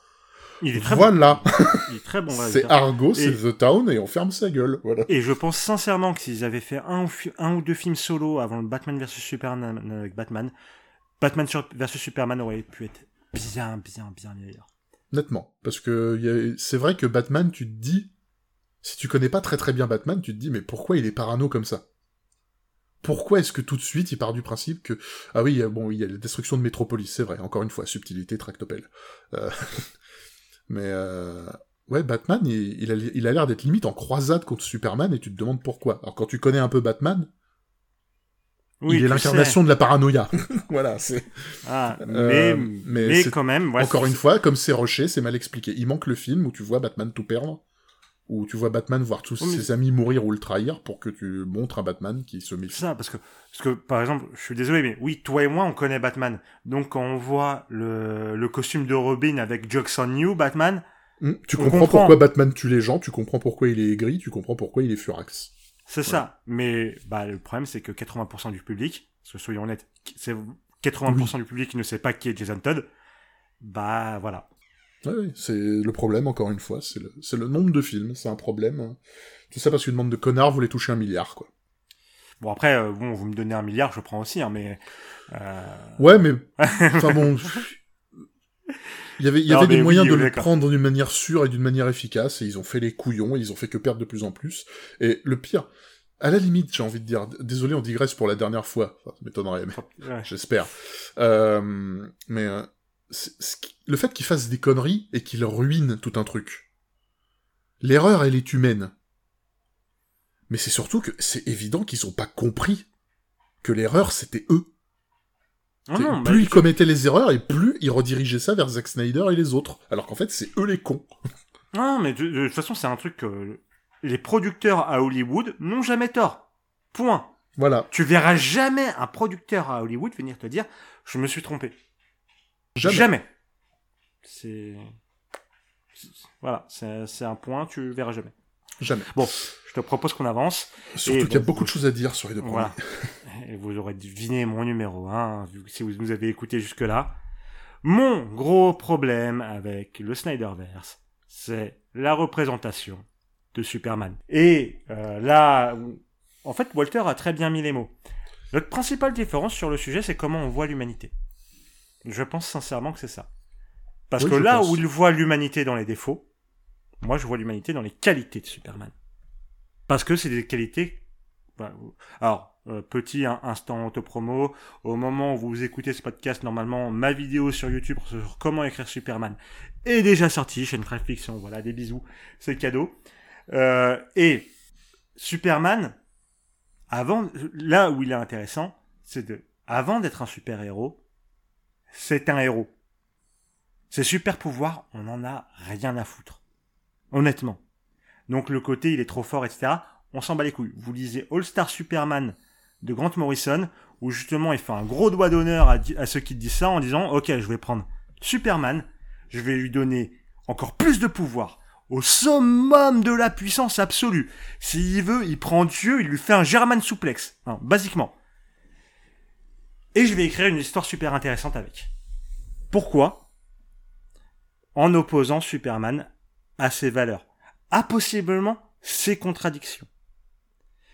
Il est très voilà. bon. *laughs* Il est très bon. c'est Argo, c'est The Town et on ferme sa gueule. Voilà. Et je pense sincèrement que s'ils avaient fait un ou, un ou deux films solo avant le Batman vs Superman avec Batman, Batman vs Superman aurait pu être bien, bien, bien meilleur. Nettement. Parce que c'est vrai que Batman, tu te dis, si tu connais pas très très bien Batman, tu te dis, mais pourquoi il est parano comme ça? Pourquoi est-ce que tout de suite il part du principe que ah oui bon il y a la destruction de Métropolis c'est vrai encore une fois subtilité tractopelle. Euh... *laughs* mais euh... ouais Batman il, il a il a l'air d'être limite en croisade contre Superman et tu te demandes pourquoi. Alors quand tu connais un peu Batman oui, il est l'incarnation de la paranoïa. *laughs* voilà, c'est. Ah, euh, mais, mais, quand même. encore une fois, comme c'est Rocher, c'est mal expliqué. Il manque le film où tu vois Batman tout perdre, où tu vois Batman voir tous ses amis mourir ou le trahir pour que tu montres un Batman qui se méfie. Ça, parce que, parce que, par exemple, je suis désolé, mais oui, toi et moi, on connaît Batman. Donc, quand on voit le, le costume de Robin avec Jackson New, Batman. Hmm, tu comprends, pourquoi Batman tue les gens, tu comprends pourquoi il est aigri, tu comprends pourquoi il est furax. C'est ça. Mais bah, le problème, c'est que 80% du public, parce que soyons honnêtes, c'est 80% du public qui ne sait pas qui est Jason Todd. Bah voilà. Oui, c'est le problème, encore une fois. C'est le, le, nombre de films, c'est un problème. Tout ça parce qu'une bande de connards voulait toucher un milliard, quoi. Bon, après, euh, bon, vous me donnez un milliard, je prends aussi, hein, mais... Euh... Ouais, mais... *laughs* enfin bon... *laughs* Il y avait, il y avait des moyens de le prendre d'une manière sûre et d'une manière efficace, et ils ont fait les couillons, et ils ont fait que perdre de plus en plus. Et le pire, à la limite, j'ai envie de dire, désolé, on digresse pour la dernière fois, ça m'étonnerait, mais *laughs* j'espère. Euh, mais euh, le fait qu'ils fassent des conneries et qu'ils ruinent tout un truc. L'erreur, elle est humaine. Mais c'est surtout que c'est évident qu'ils ont pas compris que l'erreur, c'était eux. Ah bah, plus ils commettaient les erreurs et plus ils redirigeaient ça vers Zack Snyder et les autres. Alors qu'en fait, c'est eux les cons. Non, mais de, toute façon, c'est un truc que les producteurs à Hollywood n'ont jamais tort. Point. Voilà. Tu verras jamais un producteur à Hollywood venir te dire je me suis trompé. Jamais. Jamais. C'est voilà, c'est un point, tu verras jamais. Jamais. Bon, te propose qu'on avance. Surtout qu'il y a beaucoup de choses à dire sur les deux voilà. *laughs* Et vous aurez deviné mon numéro 1, si vous nous avez écouté jusque-là. Mon gros problème avec le Snyderverse, c'est la représentation de Superman. Et euh, là, en fait, Walter a très bien mis les mots. Notre principale différence sur le sujet, c'est comment on voit l'humanité. Je pense sincèrement que c'est ça. Parce que là où il voit l'humanité dans les défauts, moi je vois l'humanité dans les qualités de Superman. Parce que c'est des qualités. alors, euh, petit instant auto-promo. Au moment où vous écoutez ce podcast, normalement, ma vidéo sur YouTube sur comment écrire Superman est déjà sortie. Chaîne Fiction. Voilà, des bisous. C'est cadeau. Euh, et Superman, avant, là où il est intéressant, c'est de, avant d'être un super-héros, c'est un héros. Ses super pouvoirs, on en a rien à foutre. Honnêtement. Donc le côté il est trop fort, etc. On s'en bat les couilles. Vous lisez All Star Superman de Grant Morrison, où justement il fait un gros doigt d'honneur à, ceux qui disent ça en disant Ok, je vais prendre Superman, je vais lui donner encore plus de pouvoir, au summum de la puissance absolue. S'il veut, il prend Dieu, il lui fait un German souplex, hein, basiquement. Et je vais écrire une histoire super intéressante avec. Pourquoi? En opposant Superman à ses valeurs, à possiblement ses contradictions.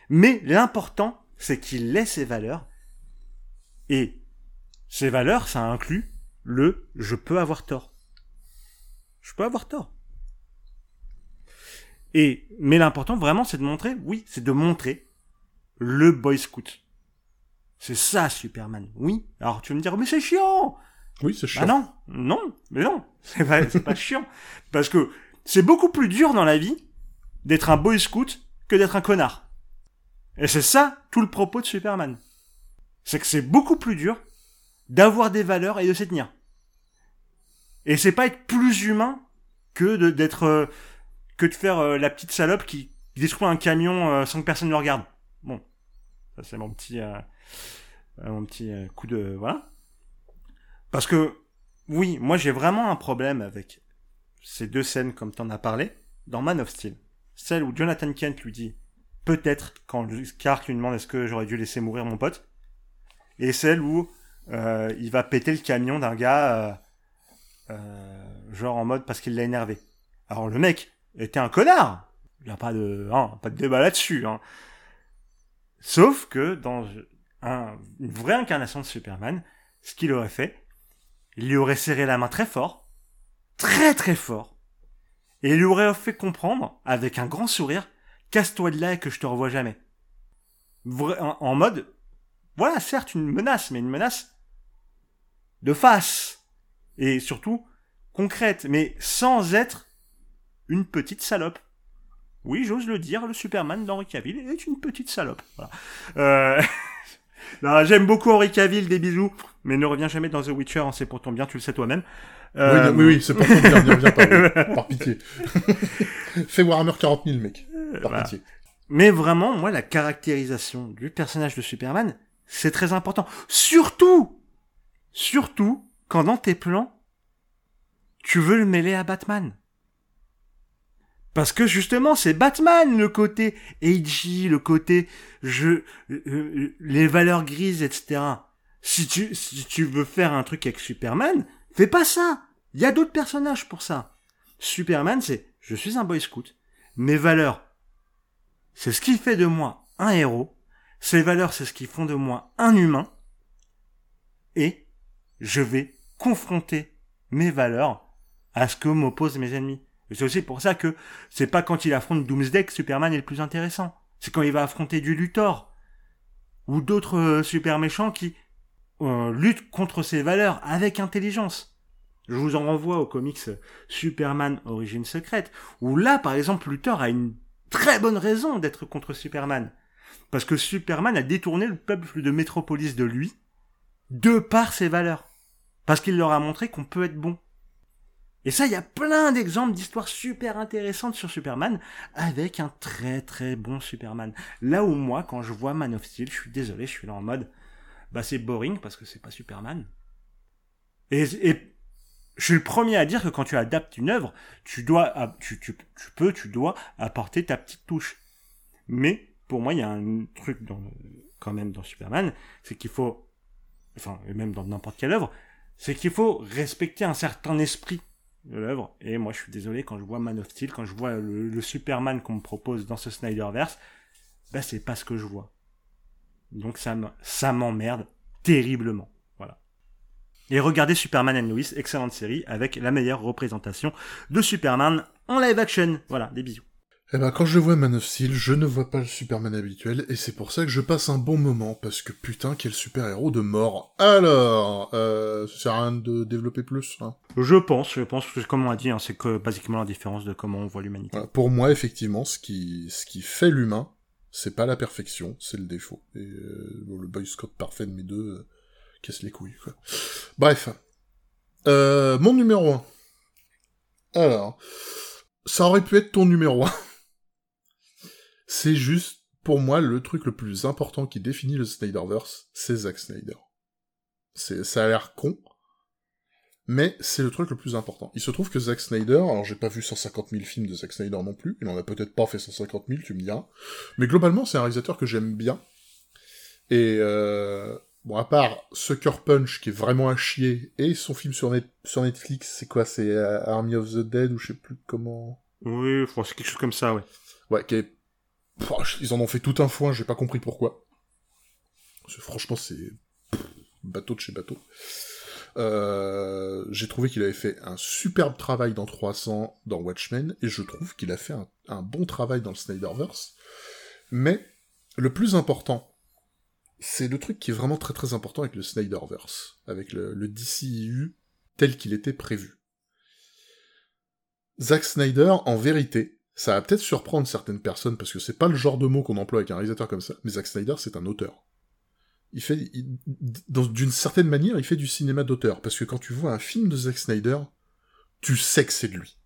Mais l'important, c'est qu'il ait ses valeurs, et ses valeurs, ça inclut le je peux avoir tort. Je peux avoir tort. Et, mais l'important vraiment, c'est de montrer, oui, c'est de montrer le Boy Scout. C'est ça, Superman. Oui. Alors, tu vas me dire, mais c'est chiant! Oui, c'est chiant. Ah non, non, mais non, c'est pas, c'est pas *laughs* chiant. Parce que c'est beaucoup plus dur dans la vie d'être un Boy Scout que d'être un connard. Et c'est ça tout le propos de Superman. C'est que c'est beaucoup plus dur d'avoir des valeurs et de s'y tenir. Et c'est pas être plus humain que d'être euh, que de faire euh, la petite salope qui détruit un camion euh, sans que personne ne le regarde. Bon, ça c'est mon petit mon petit coup de voilà. Parce que oui, moi j'ai vraiment un problème avec ces deux scènes comme tu en as parlé dans Man of Steel. Celle où Jonathan Kent lui dit peut-être quand Clark lui demande est-ce que j'aurais dû laisser mourir mon pote? Et celle où il va péter le camion d'un gars euh, genre en mode parce qu'il l'a énervé. Alors le mec était un connard. Il n'y a pas de, hein, pas de débat là-dessus. Hein. Sauf que dans un, une vraie incarnation de Superman, ce qu'il aurait fait, il lui aurait serré la main très fort, très très fort, et il lui aurait fait comprendre, avec un grand sourire, casse-toi de là et que je te revois jamais. en mode, voilà, certes une menace, mais une menace de face et surtout concrète, mais sans être une petite salope. Oui, j'ose le dire, le Superman d'Henri Cavill est une petite salope. Euh, *laughs* *laughs* j'aime beaucoup Henri Cavill, des bisous, mais ne reviens jamais dans The Witcher, hein, c'est pour ton bien, tu le sais toi-même. Euh, oui, oui, c'est pour ton bien, pas, *laughs* par pitié. *laughs* Fais Warhammer 40 000, mec, par pitié. Mais vraiment, moi, la caractérisation du personnage de Superman, c'est très important. Surtout, surtout, quand dans tes plans, tu veux le mêler à Batman. Parce que justement, c'est Batman le côté AG, le côté je, euh, euh, les valeurs grises, etc. Si tu, si tu veux faire un truc avec Superman, fais pas ça. Il y a d'autres personnages pour ça. Superman, c'est je suis un boy scout. Mes valeurs, c'est ce qui fait de moi un héros. Ces valeurs, c'est ce qui font de moi un humain. Et je vais confronter mes valeurs à ce que m'opposent mes ennemis. Et c'est aussi pour ça que c'est pas quand il affronte Doomsday que Superman est le plus intéressant. C'est quand il va affronter du Luthor. Ou d'autres euh, super méchants qui euh, luttent contre ses valeurs avec intelligence. Je vous en renvoie au comics Superman Origine Secrète, où là, par exemple, Luthor a une très bonne raison d'être contre Superman. Parce que Superman a détourné le peuple de Métropolis de lui, de par ses valeurs. Parce qu'il leur a montré qu'on peut être bon. Et ça, il y a plein d'exemples d'histoires super intéressantes sur Superman avec un très très bon Superman. Là où moi, quand je vois Man of Steel, je suis désolé, je suis là en mode, bah c'est boring parce que c'est pas Superman. Et, et je suis le premier à dire que quand tu adaptes une œuvre, tu dois, tu, tu, tu peux, tu dois apporter ta petite touche. Mais pour moi, il y a un truc dans, quand même dans Superman, c'est qu'il faut, enfin, et même dans n'importe quelle œuvre, c'est qu'il faut respecter un certain esprit de l'œuvre. Et moi, je suis désolé, quand je vois Man of Steel, quand je vois le, Superman qu'on me propose dans ce Snyderverse, bah, c'est pas ce que je vois. Donc, ça, ça m'emmerde terriblement. Voilà. Et regardez Superman and Lois, excellente série, avec la meilleure représentation de Superman en live action. Voilà, des bisous. Eh ben, quand je vois Man of Steel, je ne vois pas le Superman habituel, et c'est pour ça que je passe un bon moment, parce que putain, quel super-héros de mort. Alors, euh, ça sert à rien de développer plus, hein. Je pense, je pense, que comme on a dit, hein, c'est que, basiquement la différence de comment on voit l'humanité. pour moi, effectivement, ce qui, ce qui fait l'humain, c'est pas la perfection, c'est le défaut. Et euh, le Boy Scout parfait de mes deux euh, casse les couilles, quoi. Bref. Euh, mon numéro 1. Alors, ça aurait pu être ton numéro 1. C'est juste, pour moi, le truc le plus important qui définit le Snyderverse, c'est Zack Snyder. C'est, ça a l'air con, mais c'est le truc le plus important. Il se trouve que Zack Snyder, alors j'ai pas vu 150 000 films de Zack Snyder non plus, il en a peut-être pas fait 150 000, tu me diras, mais globalement c'est un réalisateur que j'aime bien, et euh, bon à part Sucker Punch qui est vraiment à chier, et son film sur, sur Netflix, c'est quoi, c'est euh, Army of the Dead, ou je sais plus comment... Oui, c'est quelque chose comme ça, ouais. Ouais, qui est ils en ont fait tout un foin, j'ai pas compris pourquoi. franchement, c'est bateau de chez bateau. Euh, j'ai trouvé qu'il avait fait un superbe travail dans 300 dans Watchmen, et je trouve qu'il a fait un, bon travail dans le Snyderverse. Mais le plus important, c'est le truc qui est vraiment très très important avec le Snyderverse, avec le, le DCU tel qu'il était prévu. Zack Snyder, en vérité, Ça va peut-être surprendre certaines personnes parce que c'est pas le genre de mot qu'on emploie avec un réalisateur comme ça, mais Zack Snyder, c'est un auteur. Il fait, d'une certaine manière, il fait du cinéma d'auteur parce que quand tu vois un film de Zack Snyder, tu sais que c'est de lui.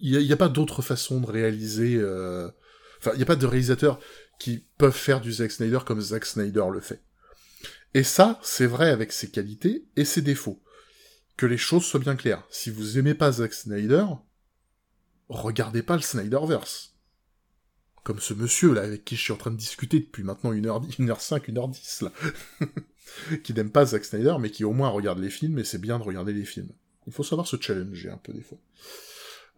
Il n'y a, pas d'autre façon de réaliser. Euh, enfin, il n'y a pas de réalisateurs qui peuvent faire du Zack Snyder comme Zack Snyder le fait. Et ça, c'est vrai avec ses qualités et ses défauts. Que les choses soient bien claires. Si vous aimez pas Zack Snyder, regardez pas le Snyderverse. Comme ce monsieur là avec qui je suis en train de discuter depuis maintenant 1h, 1h5, 1h10 là. *laughs* qui n'aime pas Zack Snyder, mais qui au moins regarde les films, et c'est bien de regarder les films. Il faut savoir se challenger un peu des fois.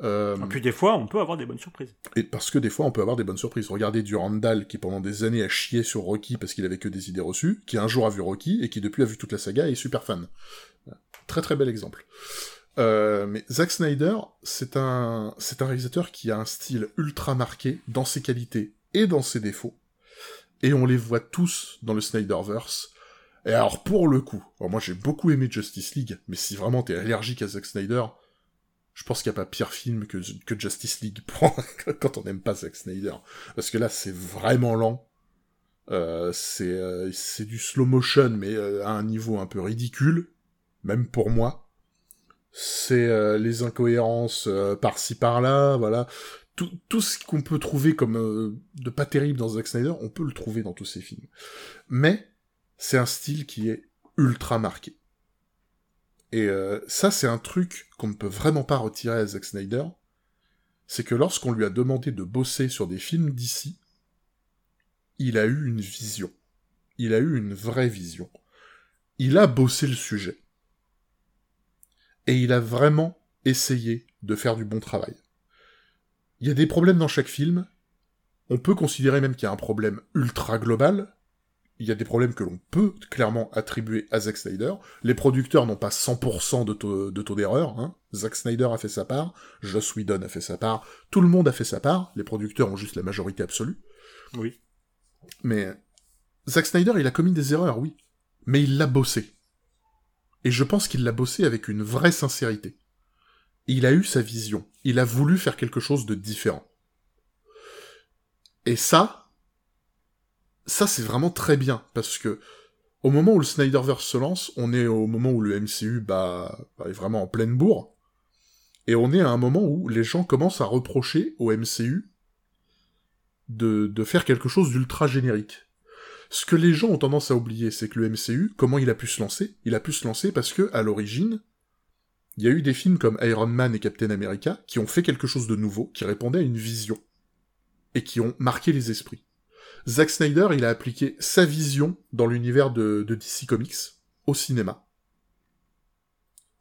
Euh... Et puis des fois, on peut avoir des bonnes surprises. Et parce que des fois, on peut avoir des bonnes surprises. Regardez Durandal, qui pendant des années a chié sur Rocky parce qu'il avait que des idées reçues, qui un jour a vu Rocky, et qui depuis a vu toute la saga et est super fan. Très très bel exemple. Euh, mais Zack Snyder, c'est un, c'est un réalisateur qui a un style ultra marqué dans ses qualités et dans ses défauts. Et on les voit tous dans le Snyderverse. Et alors, pour le coup, moi j'ai beaucoup aimé Justice League, mais si vraiment t'es allergique à Zack Snyder, je pense qu'il n'y a pas pire film que, que Justice League *laughs* quand on n'aime pas Zack Snyder. Parce que là, c'est vraiment lent. Euh, c'est euh, du slow motion, mais euh, à un niveau un peu ridicule, même pour moi. C'est euh, les incohérences par-ci par-là, voilà. Tout, tout ce qu'on peut trouver comme de pas terrible dans Zack Snyder, on peut le trouver dans tous ses films. Mais c'est un style qui est ultra marqué. Et euh, ça, c'est un truc qu'on ne peut vraiment pas retirer à Zack Snyder. C'est que lorsqu'on lui a demandé de bosser sur des films d'ici, il a eu une vision. Il a eu une vraie vision. Il a bossé le sujet. Et il a vraiment essayé de faire du bon travail. Il y a des problèmes dans chaque film. On peut considérer même qu'il y a un problème ultra global, il y a des problèmes que l'on peut clairement attribuer à Zack Snyder. Les producteurs n'ont pas 100% de taux, de taux d'erreur. Hein. Zack Snyder a fait sa part, Joss Whedon a fait sa part, tout le monde a fait sa part. Les producteurs ont juste la majorité absolue. Oui. Mais Zack Snyder, il a commis des erreurs, oui. Mais il l'a bossé. Et je pense qu'il l'a bossé avec une vraie sincérité. Il a eu sa vision. Il a voulu faire quelque chose de différent. Et ça, ça c'est vraiment très bien parce que au moment où le Snyderverse se lance, on est au moment où le MCU bah, bah, est vraiment en pleine bourre, et on est à un moment où les gens commencent à reprocher au MCU de, de faire quelque chose d'ultra générique. Ce que les gens ont tendance à oublier, c'est que le MCU, comment il a pu se lancer? Il a pu se lancer parce que, à l'origine, il y a eu des films comme Iron Man et Captain America qui ont fait quelque chose de nouveau, qui répondait à une vision, et qui ont marqué les esprits. Zack Snyder, il a appliqué sa vision dans l'univers de, DC Comics au cinéma.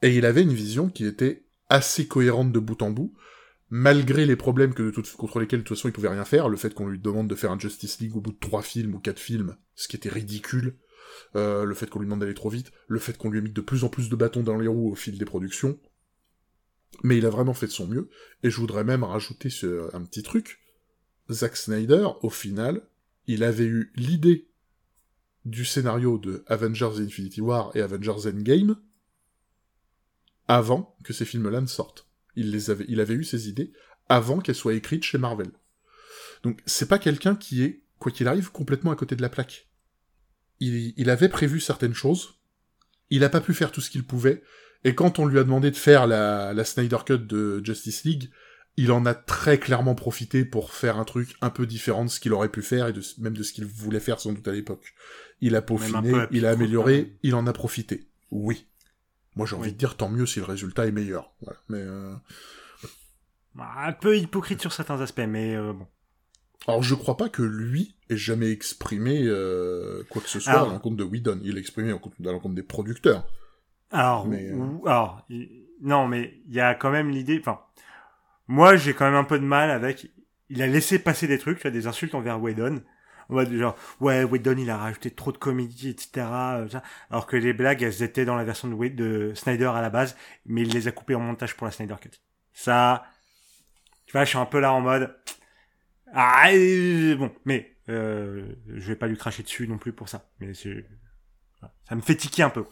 Et il avait une vision qui était assez cohérente de bout en bout, malgré les problèmes que de toute, contre lesquels de toute façon il pouvait rien faire, le fait qu'on lui demande de faire un Justice League au bout de trois films ou quatre films, ce qui était ridicule, euh, le fait qu'on lui demande d'aller trop vite, le fait qu'on lui ait mis de plus en plus de bâtons dans les roues au fil des productions. Mais il a vraiment fait de son mieux, et je voudrais même rajouter un petit truc. Zack Snyder, au final, il avait eu l'idée du scénario de Avengers Infinity War et Avengers Endgame avant que ces films-là ne sortent. Il, les avait, il avait eu ces idées avant qu'elles soient écrites chez Marvel. Donc c'est pas quelqu'un qui est, quoi qu'il arrive, complètement à côté de la plaque. Il, il avait prévu certaines choses, il a pas pu faire tout ce qu'il pouvait, et quand on lui a demandé de faire la, la Snyder Cut de Justice League, il en a très clairement profité pour faire un truc un peu différent de ce qu'il aurait pu faire et de, même de ce qu'il voulait faire sans doute à l'époque. Il a peaufiné, il a amélioré, il en a profité. Oui. Moi j'ai envie de dire tant mieux si le résultat est meilleur. Mais euh... Bah, un peu hypocrite sur certains aspects, mais euh, bon. Alors je crois pas que lui ait jamais exprimé euh, quoi que ce soit à l'encontre de Whedon. Il l'a exprimé à l'encontre des producteurs. Alors, mais, alors, non, mais il y a quand même l'idée. Enfin, moi, j'ai quand même un peu de mal avec. Il a laissé passer des trucs, tu des insultes envers Whedon. Ouais, genre, ouais, Whedon, il a rajouté trop de comédie, etc. Euh, alors que les blagues, elles étaient dans la version de, de Snyder à la base, mais il les a coupées en montage pour la Snyder Cut. Ça, tu vois, je suis un peu là en mode, ah, bon, mais euh, je vais pas lui cracher dessus non plus pour ça. Mais ça me fait tiquer un peu.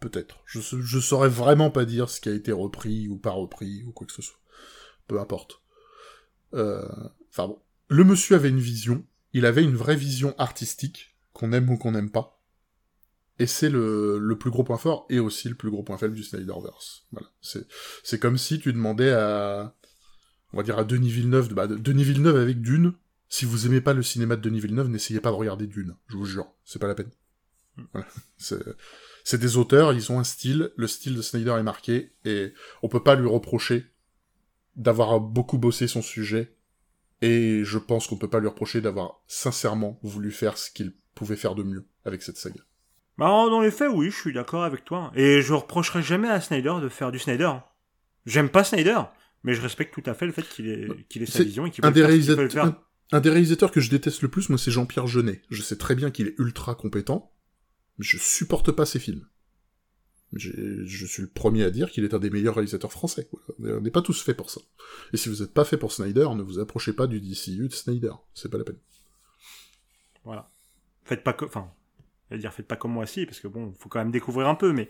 Peut-être. Je, je saurais vraiment pas dire ce qui a été repris ou pas repris ou quoi que ce soit peu importe. Euh, Enfin bon, le monsieur avait une vision, il avait une vraie vision artistique, qu'on aime ou qu'on n'aime pas. Et c'est le, plus gros point fort et aussi le plus gros point faible du Snyderverse. C'est, comme si tu demandais à, on va dire à Denis Villeneuve, bah, Denis Villeneuve avec Dune, si vous aimez pas le cinéma de Denis Villeneuve, n'essayez pas de regarder Dune, je vous jure, c'est pas la peine. C'est des auteurs, ils ont un style, le style de Snyder est marqué, et on peut pas lui reprocher d'avoir beaucoup bossé son sujet, et je pense qu'on peut pas lui reprocher d'avoir sincèrement voulu faire ce qu'il pouvait faire de mieux avec cette saga. Bah, dans les faits, oui, je suis d'accord avec toi. Et je reprocherai jamais à Snyder de faire du Snyder. J'aime pas Snyder, mais je respecte tout à fait le fait qu'il ait, qu'il ait sa vision et qu'il un peut des, faire le faire. un, un des réalisateurs que je déteste le plus, moi, c'est Jean-Pierre Jeunet. Je sais très bien qu'il est ultra compétent, mais je supporte pas ses films. Je suis le premier à dire qu'il est un des meilleurs réalisateurs français. On n'est pas tous faits pour ça. Et si vous n'êtes pas fait pour Snyder, ne vous approchez pas du DCU de Snyder. C'est pas la peine. Voilà. Faites pas comme, enfin, je vais dire faites pas comme moi si, parce que bon, faut quand même découvrir un peu, mais,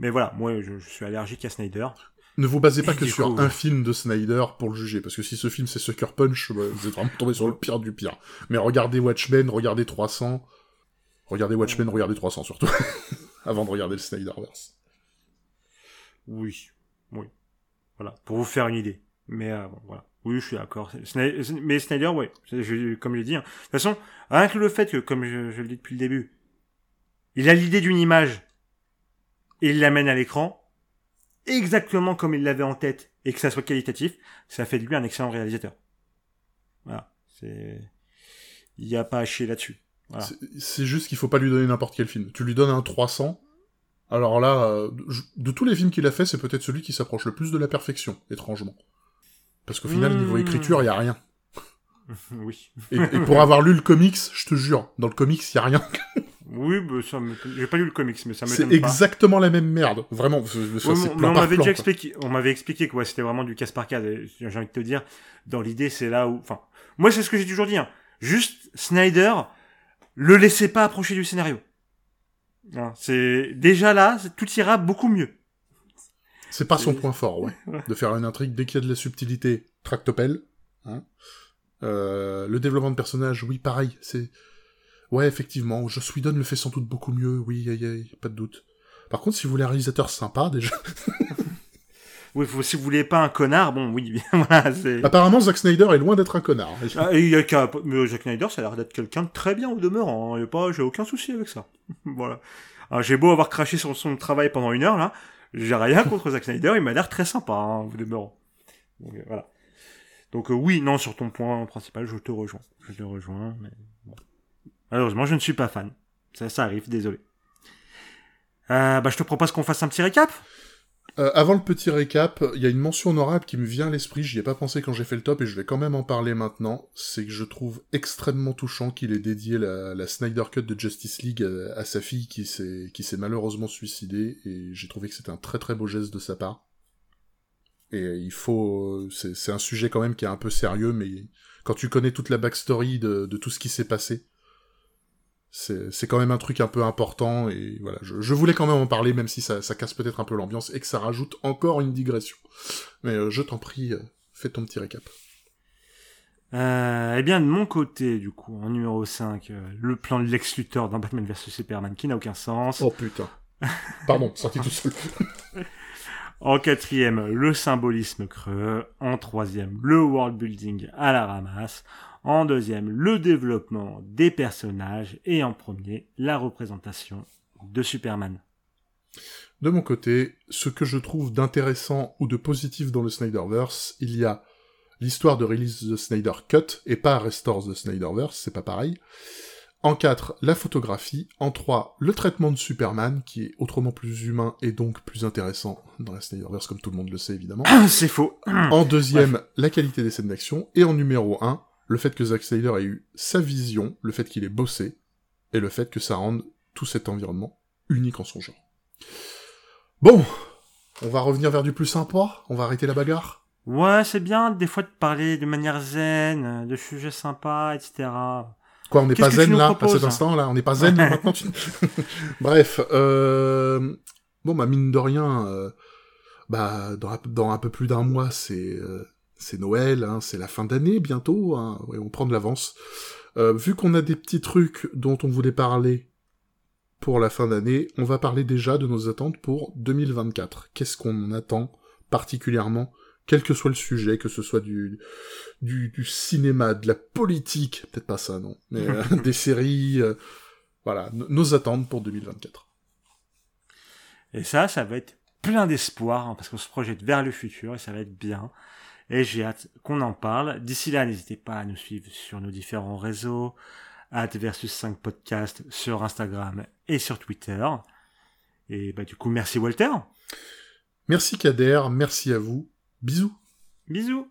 mais voilà, moi, je, je suis allergique à Snyder. Ne vous basez pas que sur coup- un film de Snyder pour le juger, parce que si ce film c'est Sucker Punch, bah, vous êtes vraiment tombé sur le pire du pire. Mais regardez Watchmen, regardez 300, regardez Watchmen, regardez 300 surtout, *laughs* avant de regarder le Snyderverse. Oui, oui. Voilà, pour vous faire une idée. Mais euh, bon, voilà. Oui, je suis d'accord. Mais Snyder, je- comme je l'ai dit. hein. De toute façon, rien que le fait que, comme je, le dis depuis le début, il a l'idée d'une image et il l'amène à l'écran exactement comme il l'avait en tête et que ça soit qualitatif, ça fait de lui un excellent réalisateur. Voilà, il n'y a pas à chier là-dessus. Voilà. C'est- juste qu'il faut pas lui donner n'importe quel film. Tu lui donnes un 300, alors là, euh, je- de tous les films qu'il a fait, c'est peut-être celui qui s'approche le plus de la perfection, étrangement. Parce qu'au final, Mmh. niveau écriture, il y a rien. *laughs* oui. Et, et pour avoir lu le comics, je te jure, dans le comics, il y a rien. Oui, bah, ça me... j'ai pas lu le comics, mais ça me C'est exactement la même merde. Vraiment, c'est- Ouais, c'est mais plan on par m'avait déjà quoi. expliqué, on m'avait expliqué que ouais, c'était vraiment du casse par cas. J'ai envie de te dire, dans l'idée, c'est là où, enfin, moi c'est ce que j'ai toujours dit. Hein. Juste Snyder, le laissez pas approcher du scénario. C'est déjà là, tout ira beaucoup mieux. C'est pas son point fort, ouais. Ouais. De faire une intrigue dès qu'il y a de la subtilité, tractopelle. Hein. Euh, le développement de personnage, oui, pareil. C'est ouais, effectivement, Joss Whedon le fait sans doute beaucoup mieux. Oui, aïe, aïe, pas de doute. Par contre, si vous voulez un réalisateur sympa, déjà. *laughs* Oui, faut- si vous voulez pas un connard, bon, oui, *laughs* voilà, c'est. Apparemment, Zack Snyder est loin d'être un connard. Ah, et y a qu'un- mais Jack Snyder, ça a l'air d'être quelqu'un de très bien au demeurant. hein. Y a pas, j'ai aucun souci avec ça. *laughs* voilà. Alors, j'ai beau avoir craché sur son travail pendant une heure là, j'ai rien *laughs* contre Zack Snyder. Il m'a l'air très sympa hein, au demeurant. Donc euh, voilà. Donc euh, oui, non, sur ton point principal, je te rejoins. Je te rejoins, mais bon. malheureusement, je ne suis pas fan. Ça, ça arrive, désolé. Euh, bah, je te propose qu'on fasse un petit récap? Euh, avant le petit récap, il y a une mention honorable qui me vient à l'esprit, j'y ai pas pensé quand j'ai fait le top et je vais quand même en parler maintenant, c'est que je trouve extrêmement touchant qu'il ait dédié la, Snyder Cut de Justice League à, à sa fille qui s'est malheureusement suicidée et j'ai trouvé que c'était un très très beau geste de sa part. Et il faut... C'est c'est un sujet quand même qui est un peu sérieux, mais quand tu connais toute la backstory de, de tout ce qui s'est passé, c'est quand même un truc un peu important et voilà je, je voulais quand même en parler même si ça, ça casse peut-être un peu l'ambiance et que ça rajoute encore une digression mais euh, je t'en prie euh, fais ton petit récap Euh, eh bien, de mon côté, du coup, en numéro 5, euh, le plan de Lex Luthor dans Batman vs Superman qui n'a aucun sens. oh putain pardon *laughs* sorti tout seul *laughs* En quatrième, le symbolisme creux. En troisième, le world building à la ramasse. En deuxième, le développement des personnages. Et en premier, la représentation de Superman. de mon côté ce que je trouve d'intéressant ou de positif dans le Snyderverse il y a l'histoire de release the Snyder Cut et pas Restore the Snyderverse c'est pas pareil En 4, la photographie. En 3, le traitement de Superman, qui est autrement plus humain et donc plus intéressant dans la Snyderverse, comme tout le monde le sait évidemment. *coughs* C'est faux. En deuxième, la qualité des scènes d'action. Et en numéro 1, le fait que Zack Snyder ait eu sa vision, le fait qu'il ait bossé, et le fait que ça rende tout cet environnement unique en son genre. Bon, on va revenir vers du plus sympa, on va arrêter la bagarre. Ouais, c'est bien des fois de parler de manière zen, de sujets sympas, etc. Quoi, on n'est pas zen là, à cet hein instant là, on n'est pas zen là, maintenant. tu- *laughs* Bref, euh... bon bah mine de rien, euh, bah dans, un- dans un peu plus d'un mois, c'est euh, c'est Noël, hein, c'est la fin d'année bientôt, hein, ouais, on prend de l'avance. Euh, vu qu'on a des petits trucs dont on voulait parler pour la fin d'année, on va parler déjà de nos attentes pour 2024. Qu'est-ce qu'on attend particulièrement, quel que soit le sujet, que ce soit du, du, du cinéma, de la politique, peut-être pas ça, non, mais euh, *laughs* des séries, euh, voilà, nos attentes pour 2024. Et ça, ça va être plein d'espoir, hein, parce qu'on se projette vers le futur, et ça va être bien. Et j'ai hâte qu'on en parle. D'ici là, n'hésitez pas à nous suivre sur nos différents réseaux, at versus 5 podcast sur Instagram et sur Twitter. Et bah du coup, merci Walter. Merci Kader, merci à vous. Bisous. Bisous.